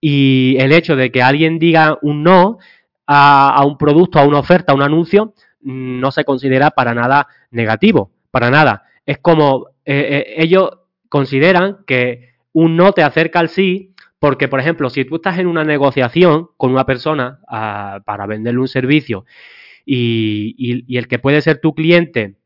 Y el hecho de que alguien diga un no a, un producto, a una oferta, a un anuncio, no se considera para nada negativo, para nada. Es como eh, eh, ellos consideran que un no te acerca al sí porque, por ejemplo, si tú estás en una negociación con una persona ah, para venderle un servicio y, el que puede ser tu cliente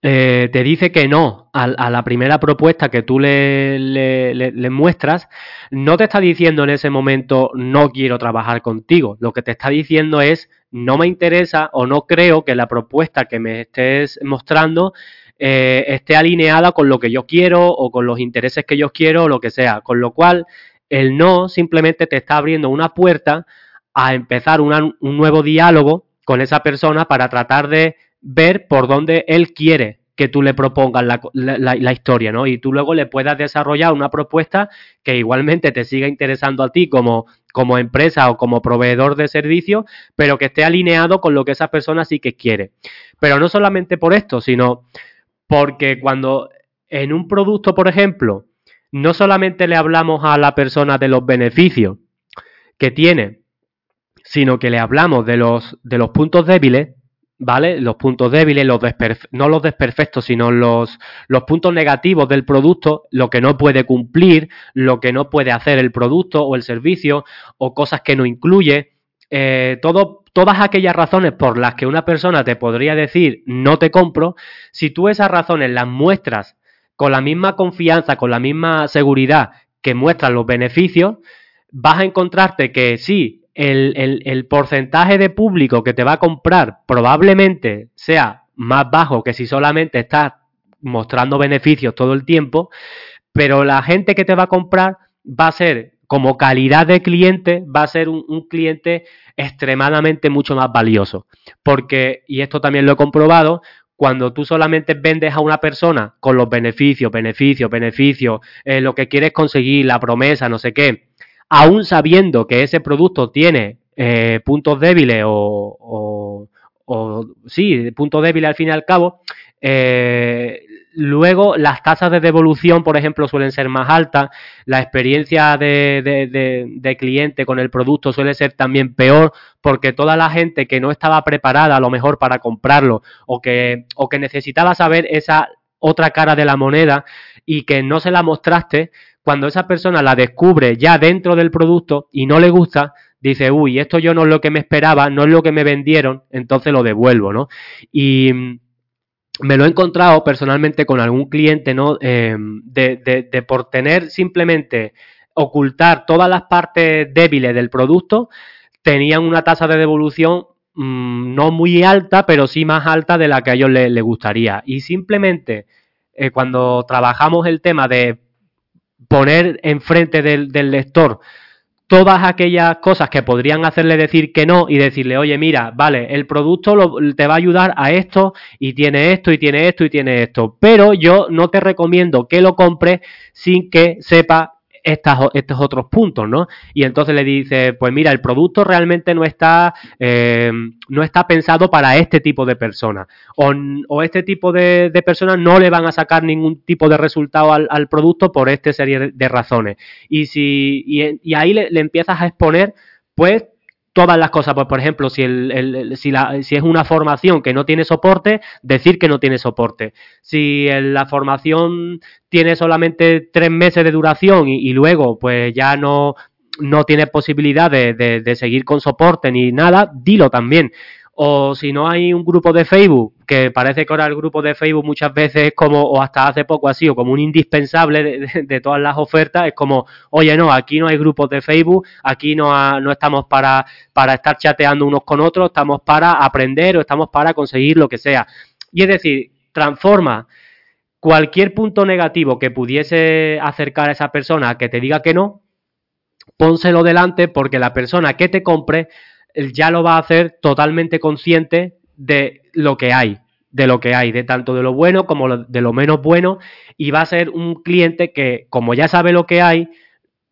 eh, te dice que no a, la primera propuesta que tú le, le, muestras, no te está diciendo en ese momento no quiero trabajar contigo. Lo que te está diciendo es no me interesa o no creo que la propuesta que me estés mostrando eh, esté alineada con lo que yo quiero o con los intereses que yo quiero o lo que sea. Con lo cual, el no simplemente te está abriendo una puerta a empezar un nuevo diálogo con esa persona para tratar de ver por dónde él quiere que tú le propongas la, historia, ¿no? Y tú luego le puedas desarrollar una propuesta que igualmente te siga interesando a ti como, como empresa o como proveedor de servicio, pero que esté alineado con lo que esa persona sí que quiere. Pero no solamente por esto, sino porque cuando en un producto, por ejemplo, no solamente le hablamos a la persona de los beneficios que tiene, sino que le hablamos de los, de los puntos débiles, ¿vale? Los puntos débiles, los no los desperfectos, sino los, puntos negativos del producto, lo que no puede cumplir, lo que no puede hacer el producto o el servicio, o cosas que no incluye. Eh, todo, todas aquellas razones por las que una persona te podría decir no te compro, si tú esas razones las muestras con la misma confianza, con la misma seguridad que muestran los beneficios, vas a encontrarte que sí, el, el, porcentaje de público que te va a comprar probablemente sea más bajo que si solamente estás mostrando beneficios todo el tiempo, pero la gente que te va a comprar va a ser como calidad de cliente, va a ser un, cliente extremadamente mucho más valioso. Porque, y esto también lo he comprobado, cuando tú solamente vendes a una persona con los beneficios, beneficios, beneficios, eh, lo que quieres conseguir, la promesa, no sé qué, aún sabiendo que ese producto tiene eh, puntos débiles o, sí, puntos débiles al fin y al cabo, eh, Luego, las tasas de devolución, por ejemplo, suelen ser más altas. La experiencia de, cliente con el producto suele ser también peor porque toda la gente que no estaba preparada a lo mejor para comprarlo o que, o que necesitaba saber esa otra cara de la moneda y que no se la mostraste, cuando esa persona la descubre ya dentro del producto y no le gusta, dice, uy, esto yo no es lo que me esperaba, no es lo que me vendieron, entonces lo devuelvo, ¿no? Y me lo he encontrado personalmente con algún cliente, ¿no? Eh, de, de, por tener simplemente ocultar todas las partes débiles del producto, tenían una tasa de devolución mm, no muy alta, pero sí más alta de la que a ellos les, gustaría. Y simplemente eh, cuando trabajamos el tema de poner enfrente del, lector todas aquellas cosas que podrían hacerle decir que no y decirle, oye, mira, vale, el producto te va a ayudar a esto y tiene esto y tiene esto y tiene esto, pero yo no te recomiendo que lo compres sin que sepa estos otros puntos, ¿no? Y entonces le dice, pues mira, el producto realmente no está, eh, no está pensado para este tipo de personas. O, este tipo de, personas no le van a sacar ningún tipo de resultado al, producto por esta serie de razones. Y si, y, ahí le, empiezas a exponer, pues, todas las cosas. Pues, por ejemplo, si, el, si, la, si, es una formación que no tiene soporte, decir que no tiene soporte. Si la formación tiene solamente tres meses de duración y, luego pues ya no, no tiene posibilidad de, de, seguir con soporte ni nada, dilo también o si no hay un grupo de Facebook, que parece que ahora el grupo de Facebook muchas veces es como, o hasta hace poco ha sido como un indispensable de, todas las ofertas, es como, oye, no, aquí no hay grupos de Facebook, aquí no, no estamos para, para estar chateando unos con otros, estamos para aprender o estamos para conseguir lo que sea. Y es decir, transforma cualquier punto negativo que pudiese acercar a esa persona a que te diga que no, pónselo delante porque la persona que te compre ya lo va a hacer totalmente consciente de lo que hay, de lo que hay, de tanto de lo bueno como de lo menos bueno, y va a ser un cliente que, como ya sabe lo que hay,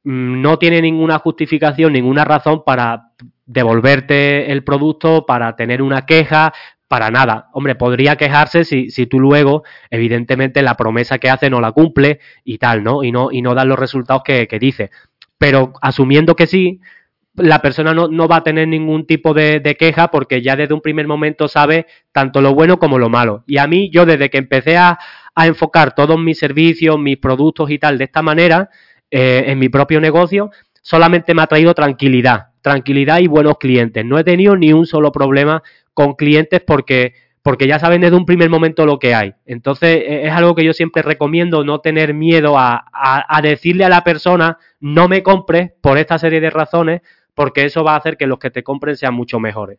mm, no tiene ninguna justificación, ninguna razón para devolverte el producto, para tener una queja, para nada. Hombre, podría quejarse si, si tú luego, evidentemente, la promesa que hace no la cumple y tal, ¿no? Y no, y no dan los resultados que, que dice. Pero asumiendo que sí, la persona no, no, va a tener ningún tipo de, queja porque ya desde un primer momento sabe tanto lo bueno como lo malo. Y a mí, yo desde que empecé a, enfocar todos mis servicios, mis productos y tal de esta manera, eh, en mi propio negocio, solamente me ha traído tranquilidad, tranquilidad y buenos clientes. No he tenido ni un solo problema con clientes porque porque ya saben desde un primer momento lo que hay. Entonces, e, es algo que yo siempre recomiendo, no tener miedo a, a decirle a la persona, no me compres por esta serie de razones, porque eso va a hacer que los que te compren sean mucho mejores.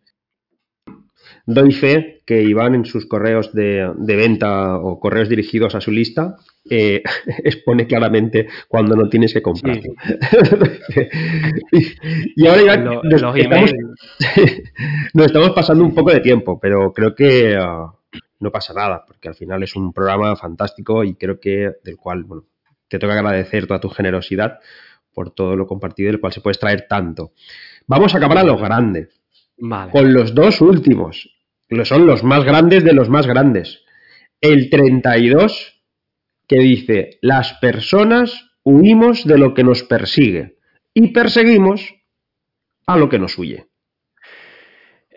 Doy fe que Iván en sus correos de, venta o correos dirigidos a su lista eh, expone claramente cuando no tienes que comprar. y, ahora Iván, nos, estamos, pasando un poco de tiempo, pero creo que ah, no pasa nada, porque al final es un programa fantástico y creo que del cual bueno, te tengo que agradecer toda tu generosidad por todo lo compartido del cual se puede extraer tanto. Vamos a acabar a los grandes. Con los dos últimos. Que son los más grandes de los más grandes. El 32 que dice, las personas huimos de lo que nos persigue y perseguimos a lo que nos huye.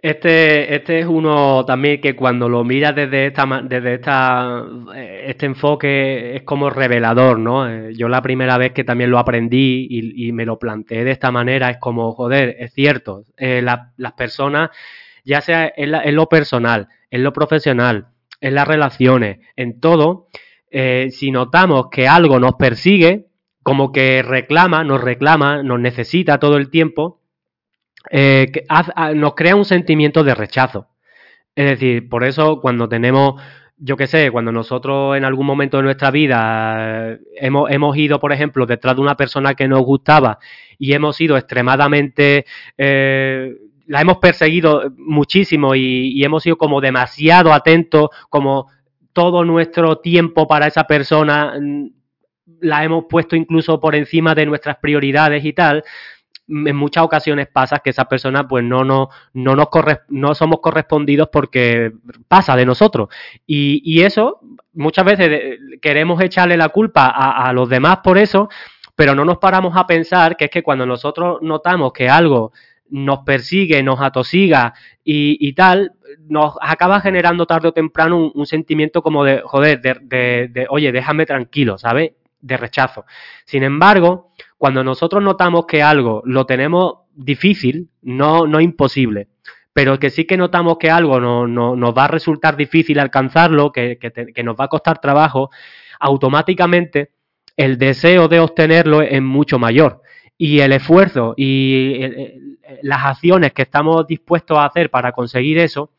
Este, este es uno también que cuando lo miras desde esta, desde esta, eh, este enfoque es como revelador, ¿no? Eh, yo la primera vez que también lo aprendí y, me lo planteé de esta manera es como, joder, es cierto, eh, las personas, ya sea en, lo personal, en lo profesional, en las relaciones, en todo, si notamos que algo nos persigue, como que reclama, nos reclama, nos necesita todo el tiempo, eh, nos crea un sentimiento de rechazo. Es decir, por eso cuando tenemos, yo qué sé, cuando nosotros en algún momento de nuestra vida eh, hemos, hemos, ido, por ejemplo, detrás de una persona que nos gustaba y hemos sido extremadamente... Eh, la hemos perseguido muchísimo y, y hemos sido como demasiado atentos, como todo nuestro tiempo para esa persona mm, la hemos puesto incluso por encima de nuestras prioridades y tal, en muchas ocasiones pasa que esa persona pues no, no, no, nos no somos correspondidos porque pasa de nosotros. Y, y eso, muchas veces queremos echarle la culpa a, a los demás por eso, pero no nos paramos a pensar que es que cuando nosotros notamos que algo nos persigue, nos atosiga y, y, tal, nos acaba generando tarde o temprano un, sentimiento como de, joder, de, de, de, oye, déjame tranquilo, ¿sabes? De rechazo. Sin embargo, cuando nosotros notamos que algo lo tenemos difícil, no, no imposible, pero que sí que notamos que algo no, nos va a resultar difícil alcanzarlo, que, que, nos va a costar trabajo, automáticamente el deseo de obtenerlo es mucho mayor. Y el esfuerzo y las acciones que estamos dispuestos a hacer para conseguir eso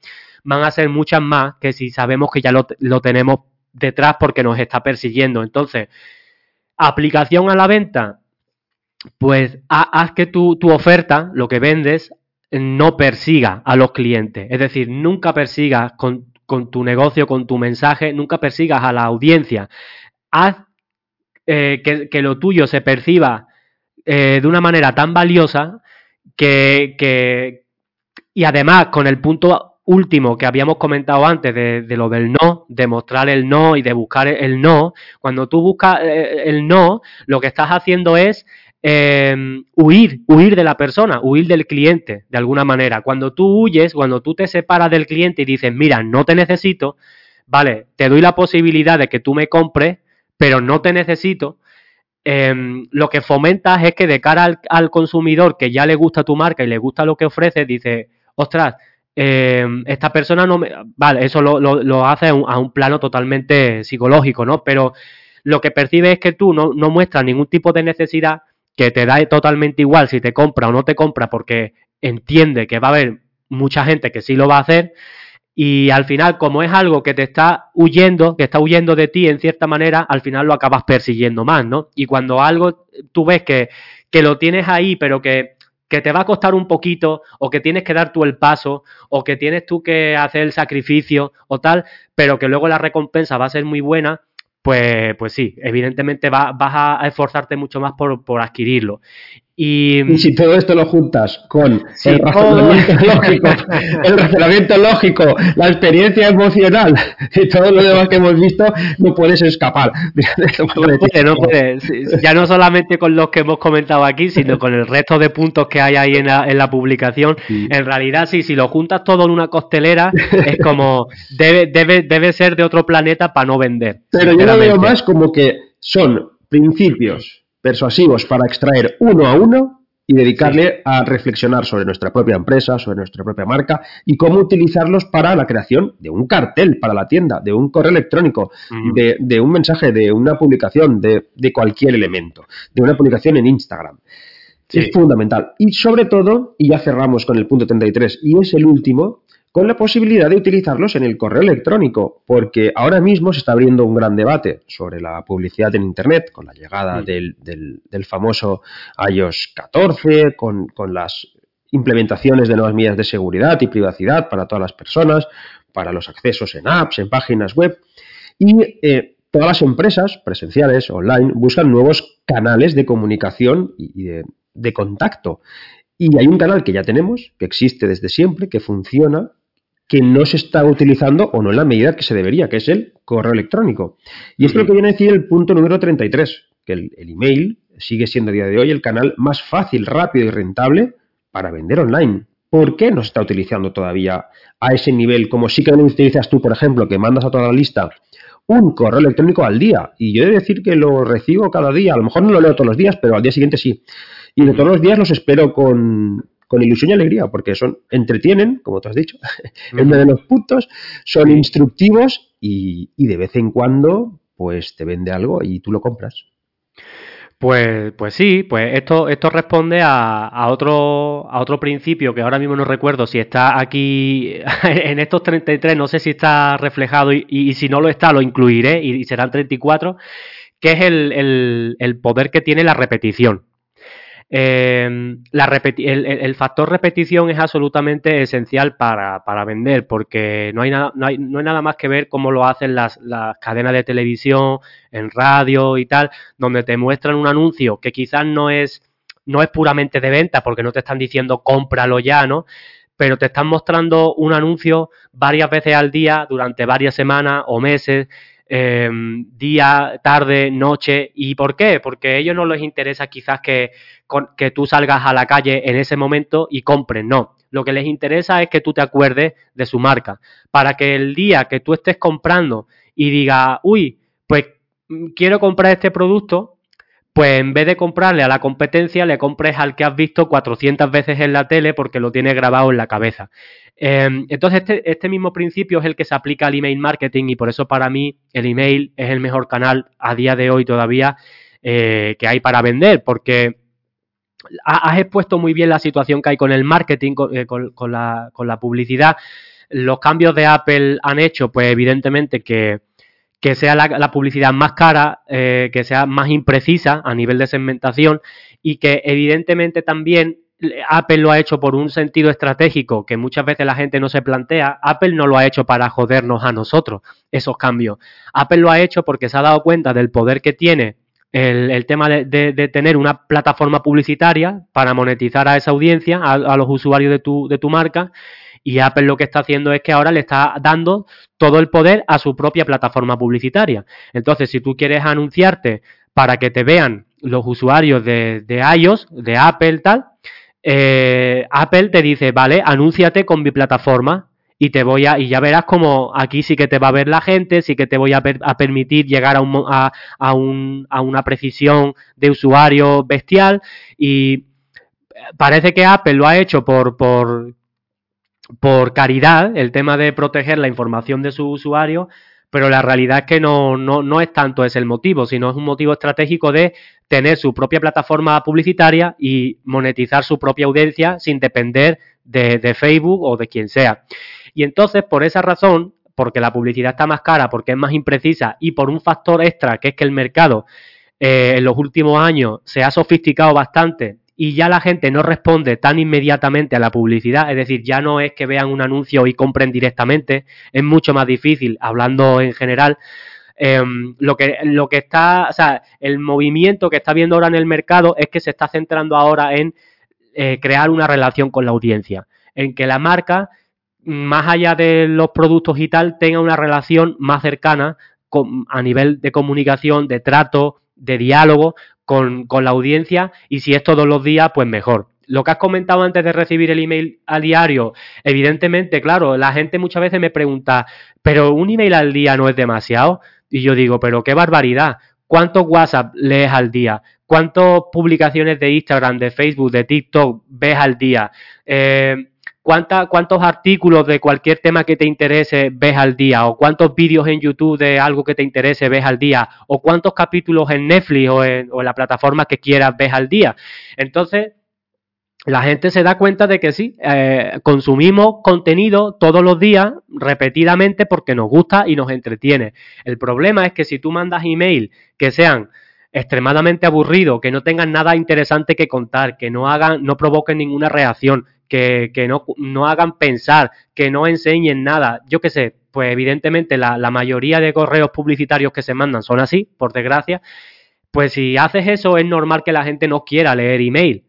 van a ser muchas más que si sabemos que ya lo, lo tenemos detrás porque nos está persiguiendo. Entonces, aplicación a la venta, pues haz que tu, tu oferta, lo que vendes, no persiga a los clientes. Es decir, nunca persigas con, con tu negocio, con tu mensaje, nunca persigas a la audiencia. Haz eh, que, que, lo tuyo se perciba eh, de una manera tan valiosa que, que, y además con el punto último que habíamos comentado antes de, de, lo del no, de mostrar el no y de buscar el no, cuando tú buscas eh, el no, lo que estás haciendo es em, huir, huir de la persona, huir del cliente, de alguna manera. Cuando tú huyes, cuando tú te separas del cliente y dices, mira, no te necesito, vale, te doy la posibilidad de que tú me compres, pero no te necesito, em, lo que fomentas es que de cara al, consumidor que ya le gusta tu marca y le gusta lo que ofreces, dice, ostras, em, esta persona no me... Vale, eso lo, lo, hace a un, plano totalmente psicológico, ¿no? Pero lo que percibe es que tú no, no muestras ningún tipo de necesidad, que te da totalmente igual si te compra o no te compra, porque entiende que va a haber mucha gente que sí lo va a hacer y al final, como es algo que te está huyendo, que está huyendo de ti en cierta manera, al final lo acabas persiguiendo más, ¿no? Y cuando algo tú ves que, que lo tienes ahí, pero que, que te va a costar un poquito, o que tienes que dar tú el paso, o que tienes tú que hacer el sacrificio, o tal, pero que luego la recompensa va a ser muy buena, pues, pues sí, evidentemente vas a esforzarte mucho más por, por adquirirlo. Y, si todo esto lo juntas con el razonamiento lógico, el razonamiento lógico, la experiencia emocional y todo lo demás que hemos visto, no puedes escapar. No puede, Ya no solamente con los que hemos comentado aquí, sino con el resto de puntos que hay ahí en la, en la publicación. En realidad, sí, si lo juntas todo en una costelera, es como debe, debe, debe ser de otro planeta para no vender. Pero yo lo veo más como que son principios persuasivos para extraer uno a uno y dedicarle a reflexionar sobre nuestra propia empresa, sobre nuestra propia marca y cómo utilizarlos para la creación de un cartel para la tienda, de un correo electrónico, de, un mensaje, de una publicación, de, cualquier elemento, de una publicación en Instagram. Es fundamental. Y sobre todo, y ya cerramos con el punto 33, y es el último, con la posibilidad de utilizarlos en el correo electrónico, porque ahora mismo se está abriendo un gran debate sobre la publicidad en Internet, con la llegada mm. del, famoso iOS 14, con, las implementaciones de nuevas medidas de seguridad y privacidad para todas las personas, para los accesos en apps, en páginas web, y eh, todas las empresas presenciales, online, buscan nuevos canales de comunicación y de, de contacto. Y hay un canal que ya tenemos, que existe desde siempre, que funciona que no se está utilizando o no en la medida que se debería, que es el correo electrónico. Y esto es lo que viene a decir el punto número 33, que el, email sigue siendo a día de hoy el canal más fácil, rápido y rentable para vender online. ¿Por qué no se está utilizando todavía a ese nivel como sí que lo utilizas tú, por ejemplo, que mandas a toda la lista un correo electrónico al día? Y yo he de decir que lo recibo cada día, a lo mejor no lo leo todos los días, pero al día siguiente sí. Y de todos los días los espero con, con ilusión y alegría, porque son, entretienen, como tú has dicho, en vez de los puntos, son instructivos y, de vez en cuando, pues te vende algo y tú lo compras. Pues, pues sí, pues esto, esto responde a, a, otro, a otro principio que ahora mismo no recuerdo si está aquí en estos 33, no sé si está reflejado y, si no lo está lo incluiré y, serán 34, que es el, el poder que tiene la repetición. La el, factor repetición es absolutamente esencial para, vender, porque no hay, nada, no, hay, no hay nada más que ver cómo lo hacen las, las, cadenas de televisión, en radio y tal, donde te muestran un anuncio que quizás no es, no es puramente de venta, porque no te están diciendo cómpralo ya, ¿no? Pero te están mostrando un anuncio varias veces al día durante varias semanas o meses eh, día, tarde, noche. ¿Y por qué? Porque a ellos no les interesa quizás que, que tú salgas a la calle en ese momento y compren, no. Lo que les interesa es que tú te acuerdes de su marca, para que el día que tú estés comprando y diga, uy, pues mm, quiero comprar este producto, pues en vez de comprarle a la competencia, le compres al que has visto 400 veces en la tele porque lo tiene grabado en la cabeza. Em, entonces, este, este, mismo principio es el que se aplica al email marketing y por eso para mí el email es el mejor canal a día de hoy todavía eh, que hay para vender, porque has expuesto muy bien la situación que hay con el marketing, con, eh, la, con la publicidad. Los cambios de Apple han hecho, pues evidentemente que que sea la, publicidad más cara, eh, que sea más imprecisa a nivel de segmentación y que evidentemente también Apple lo ha hecho por un sentido estratégico que muchas veces la gente no se plantea. Apple no lo ha hecho para jodernos a nosotros esos cambios. Apple lo ha hecho porque se ha dado cuenta del poder que tiene el, tema de, tener una plataforma publicitaria para monetizar a esa audiencia, a, a los usuarios de tu, de tu marca y Apple lo que está haciendo es que ahora le está dando todo el poder a su propia plataforma publicitaria. Entonces, si tú quieres anunciarte para que te vean los usuarios de, iOS, de Apple, tal, eh, Apple te dice, vale, anúnciate con mi plataforma y te voy a y ya verás como aquí sí que te va a ver la gente, sí que te voy a, permitir llegar a, un, a, un, a una precisión de usuario bestial y parece que Apple lo ha hecho por, por, por caridad, el tema de proteger la información de su usuario, pero la realidad es que no, no, no es tanto ese el motivo, sino es un motivo estratégico de tener su propia plataforma publicitaria y monetizar su propia audiencia sin depender de, de Facebook o de quien sea. Y entonces, por esa razón, porque la publicidad está más cara, porque es más imprecisa y por un factor extra, que es que el mercado eh, en los últimos años se ha sofisticado bastante y ya la gente no responde tan inmediatamente a la publicidad, es decir, ya no es que vean un anuncio y compren directamente, es mucho más difícil, hablando en general. Eh, lo que lo que está, o sea, el movimiento que está viendo ahora en el mercado es que se está centrando ahora en eh, crear una relación con la audiencia, en que la marca, más allá de los productos y tal, tenga una relación más cercana a nivel de comunicación, de trato, de diálogo con, con la audiencia y si es todos los días, pues mejor lo que has comentado antes de recibir el email a diario, evidentemente, claro, la gente muchas veces me pregunta, pero un email al día no es demasiado. Y yo digo, pero qué barbaridad. ¿Cuántos WhatsApp lees al día? ¿Cuántas publicaciones de Instagram, de Facebook, de TikTok ves al día? Eh, ¿cuánta, ¿Cuántos artículos de cualquier tema que te interese ves al día? ¿O cuántos vídeos en YouTube de algo que te interese ves al día? ¿O cuántos capítulos en Netflix o en, o en la plataforma que quieras ves al día? Entonces, la gente se da cuenta de que sí, eh, consumimos contenido todos los días repetidamente porque nos gusta y nos entretiene. El problema es que si tú mandas email que sean extremadamente aburridos, que no tengan nada interesante que contar, que no hagan, no provoquen ninguna reacción, que, no, no hagan pensar, que no enseñen nada, yo qué sé, pues evidentemente la, la mayoría de correos publicitarios que se mandan son así, por desgracia, pues si haces eso es normal que la gente no quiera leer email.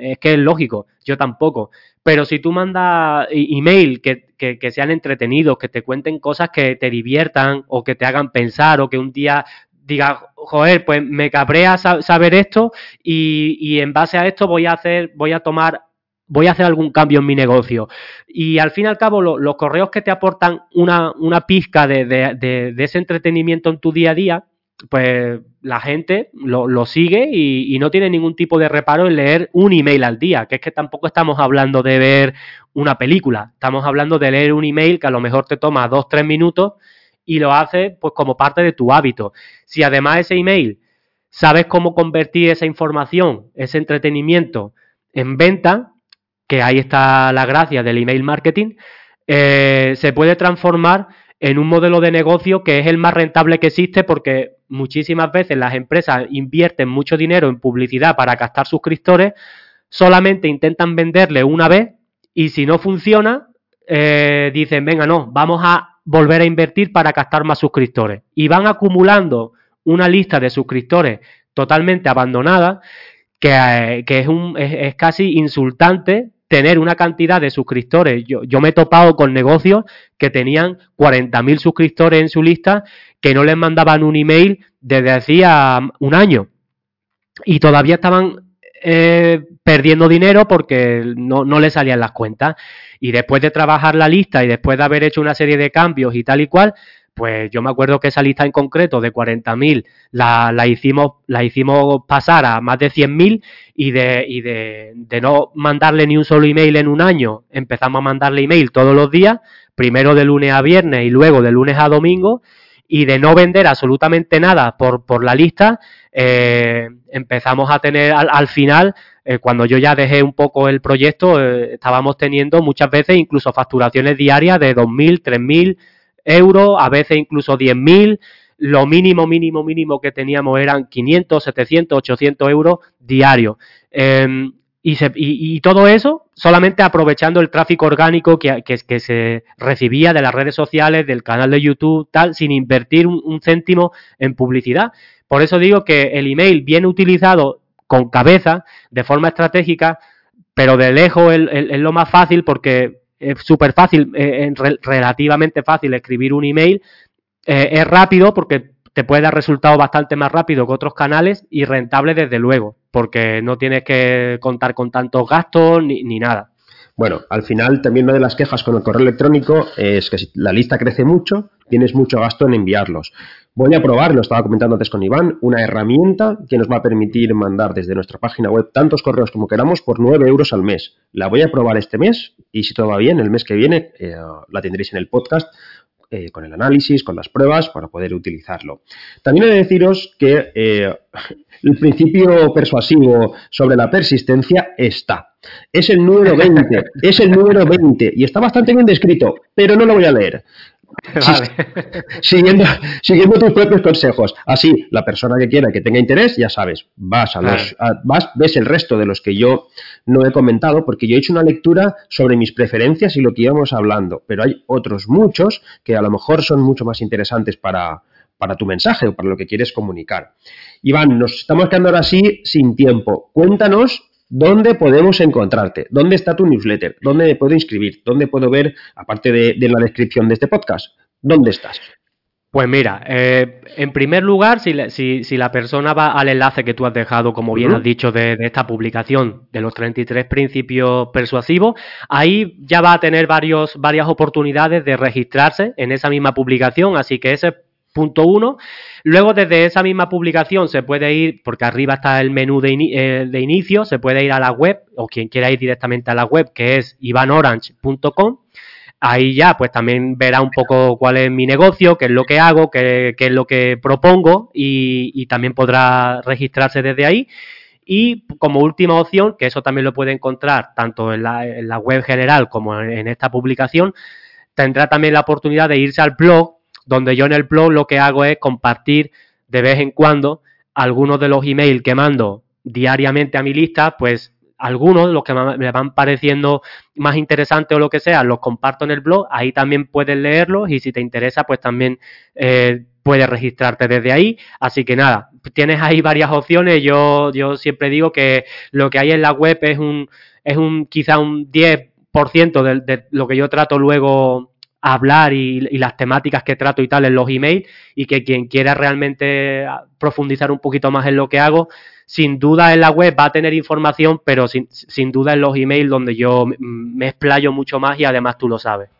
Es que es lógico, yo tampoco. Pero si tú mandas email que, que, que, sean entretenidos, que te cuenten cosas que te diviertan o que te hagan pensar o que un día digas, joder, pues me cabrea saber esto y, y en base a esto voy a hacer, voy a tomar voy a hacer algún cambio en mi negocio. Y al fin y al cabo, lo, los correos que te aportan una, pizca de, ese entretenimiento en tu día a día, pues la gente lo, sigue y, y, no tiene ningún tipo de reparo en leer un email al día, que es que tampoco estamos hablando de ver una película, estamos hablando de leer un email que a lo mejor te toma dos, tres minutos y lo haces pues como parte de tu hábito. Si además ese email sabes cómo convertir esa información, ese entretenimiento en venta, que ahí está la gracia del email marketing, eh, se puede transformar en un modelo de negocio que es el más rentable que existe porque muchísimas veces las empresas invierten mucho dinero en publicidad para captar suscriptores, solamente intentan venderle una vez y si no funciona, eh, dicen, venga, no, vamos a volver a invertir para captar más suscriptores. Y van acumulando una lista de suscriptores totalmente abandonada que, eh, que es, un, es, casi insultante tener una cantidad de suscriptores. Yo, yo me he topado con negocios que tenían 40.000 suscriptores en su lista que no les mandaban un email desde hacía un año. Y todavía estaban eh, perdiendo dinero porque no, no les salían las cuentas. Y después de trabajar la lista y después de haber hecho una serie de cambios y tal y cual, pues yo me acuerdo que esa lista en concreto de 40.000 la, la, hicimos, la hicimos pasar a más de 100.000 y, de, y de, no mandarle ni un solo email en un año, empezamos a mandarle email todos los días, primero de lunes a viernes y luego de lunes a domingo, y de no vender absolutamente nada por, por la lista, eh, empezamos a tener al, al final, eh, cuando yo ya dejé un poco el proyecto, eh, estábamos teniendo muchas veces incluso facturaciones diarias de 2.000, 3.000, euros, a veces incluso 10.000, lo mínimo, mínimo, mínimo que teníamos eran 500, 700, 800 euros diarios. Eh, y, todo eso solamente aprovechando el tráfico orgánico que, que, se recibía de las redes sociales, del canal de YouTube, tal, sin invertir un, céntimo en publicidad. Por eso digo que el email bien utilizado con cabeza, de forma estratégica, pero de lejos es lo más fácil porque es súper fácil, eh, re relativamente fácil escribir un email, eh, es rápido porque te puede dar resultados bastante más rápido que otros canales y rentable desde luego, porque no tienes que contar con tantos gastos ni, ni nada. Bueno, al final también una de las quejas con el correo electrónico es que si la lista crece mucho, tienes mucho gasto en enviarlos. Voy a probar, lo estaba comentando antes con Iván, una herramienta que nos va a permitir mandar desde nuestra página web tantos correos como queramos por 9 euros al mes. La voy a probar este mes y si todo va bien, el mes que viene eh, la tendréis en el podcast eh, con el análisis, con las pruebas, para poder utilizarlo. También he de deciros que eh, el principio persuasivo sobre la persistencia está. Es el número 20, es el número 20 y está bastante bien descrito, pero no lo voy a leer. siguiendo, siguiendo tus propios consejos. Así, la persona que quiera que tenga interés, ya sabes, vas a los, vas, ves el resto de los que yo no he comentado, porque yo he hecho una lectura sobre mis preferencias y lo que íbamos hablando, pero hay otros muchos que a lo mejor son mucho más interesantes para, para tu mensaje o para lo que quieres comunicar. Iván, nos estamos quedando ahora sí sin tiempo. Cuéntanos ¿Dónde podemos encontrarte? ¿Dónde está tu newsletter? ¿Dónde me puedo inscribir? ¿Dónde puedo ver, aparte de, la descripción de este podcast? ¿Dónde estás? Pues mira, eh, en primer lugar, si, si, la persona va al enlace que tú has dejado, como bien has dicho, de, esta publicación de los 33 principios persuasivos, ahí ya va a tener varios, varias oportunidades de registrarse en esa misma publicación, así que ese punto uno. Luego, desde esa misma publicación se puede ir, porque arriba está el menú de, eh, de, inicio, se puede ir a la web, o quien quiera ir directamente a la web, que es ivanorange.com. Ahí ya, pues también verá un poco cuál es mi negocio, qué es lo que hago, qué, es lo que propongo y, también podrá registrarse desde ahí. Y como última opción, que eso también lo puede encontrar tanto en la, en la web general como en esta publicación, tendrá también la oportunidad de irse al blog donde yo en el blog lo que hago es compartir de vez en cuando algunos de los emails que mando diariamente a mi lista, pues algunos, los que me van pareciendo más interesantes o lo que sea, los comparto en el blog, ahí también puedes leerlos y si te interesa, pues también eh, puedes registrarte desde ahí. Así que nada, tienes ahí varias opciones. Yo, yo siempre digo que lo que hay en la web es un, es un quizá un 10% de, de lo que yo trato luego hablar y, las temáticas que trato y tal en los emails y que quien quiera realmente profundizar un poquito más en lo que hago, sin duda en la web va a tener información, pero sin, sin duda en los emails donde yo me explayo mucho más y además tú lo sabes.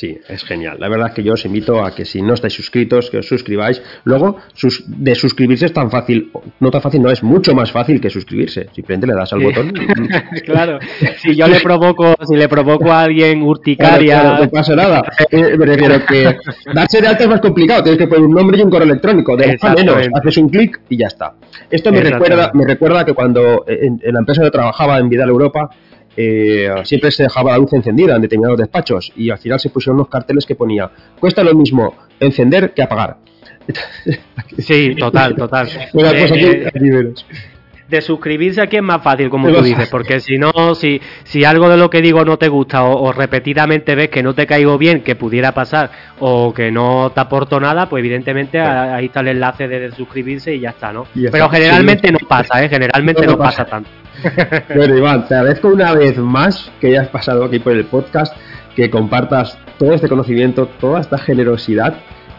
Sí, es genial. La verdad es que yo os invito a que si no estáis suscritos, que os suscribáis. Luego, de suscribirse es tan fácil, no tan fácil, no, es mucho más fácil que suscribirse. Simplemente le das al botón. claro, si yo le provoco, si le provoco a alguien urticaria... no pasa nada. Eh, que darse de alta es más complicado, tienes que poner un nombre y un correo electrónico. De menos, haces un clic y ya está. Esto me recuerda, me recuerda que cuando en, en la empresa donde trabajaba en Vidal Europa, eh, siempre se dejaba la luz encendida en determinados despachos y al final se pusieron unos carteles que ponía cuesta lo mismo encender que apagar. Sí, total, total. Eh, eh, de suscribirse aquí es más fácil, como tú dices, porque si no, si, si algo de lo que digo no te gusta o, repetidamente ves que no te caigo bien, que pudiera pasar, o que no te aporto nada, pues evidentemente ahí está el enlace de, suscribirse y ya está, ¿no? Pero generalmente no pasa, ¿eh? Generalmente no, pasa tanto. Bueno, Iván, te agradezco una vez más que hayas pasado aquí por el podcast, que compartas todo este conocimiento, toda esta generosidad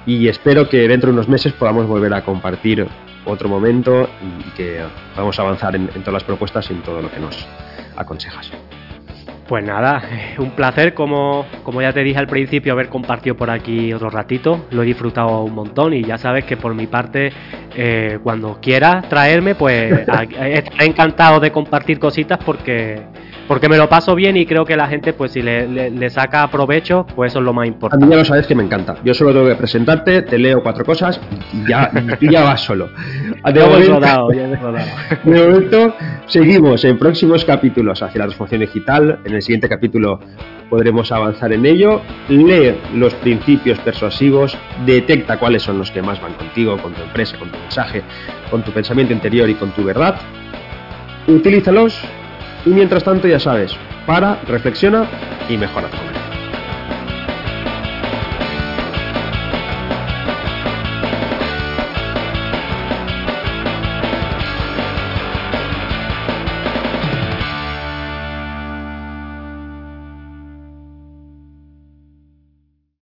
y espero que dentro de unos meses podamos volver a compartir otro momento y que podamos avanzar en, en todas las propuestas y en todo lo que nos aconsejas. Pues nada, un placer, como, como ya te dije al principio, haber compartido por aquí otro ratito. Lo he disfrutado un montón y ya sabes que por mi parte, eh, cuando quieras traerme, pues estaré encantado de compartir cositas porque porque me lo paso bien y creo que la gente, pues si le, saca provecho, pues eso es lo más importante. A mí ya lo sabes que me encanta. Yo solo tengo que presentarte, te leo cuatro cosas y ya, y ya vas solo. De momento, ya de momento, seguimos en próximos capítulos hacia la transformación digital. En el siguiente capítulo podremos avanzar en ello. Lee los principios persuasivos, detecta cuáles son los que más van contigo, con tu empresa, con tu mensaje, con tu pensamiento interior y con tu verdad. Utilízalos y mientras tanto, ya sabes, para, reflexiona y mejora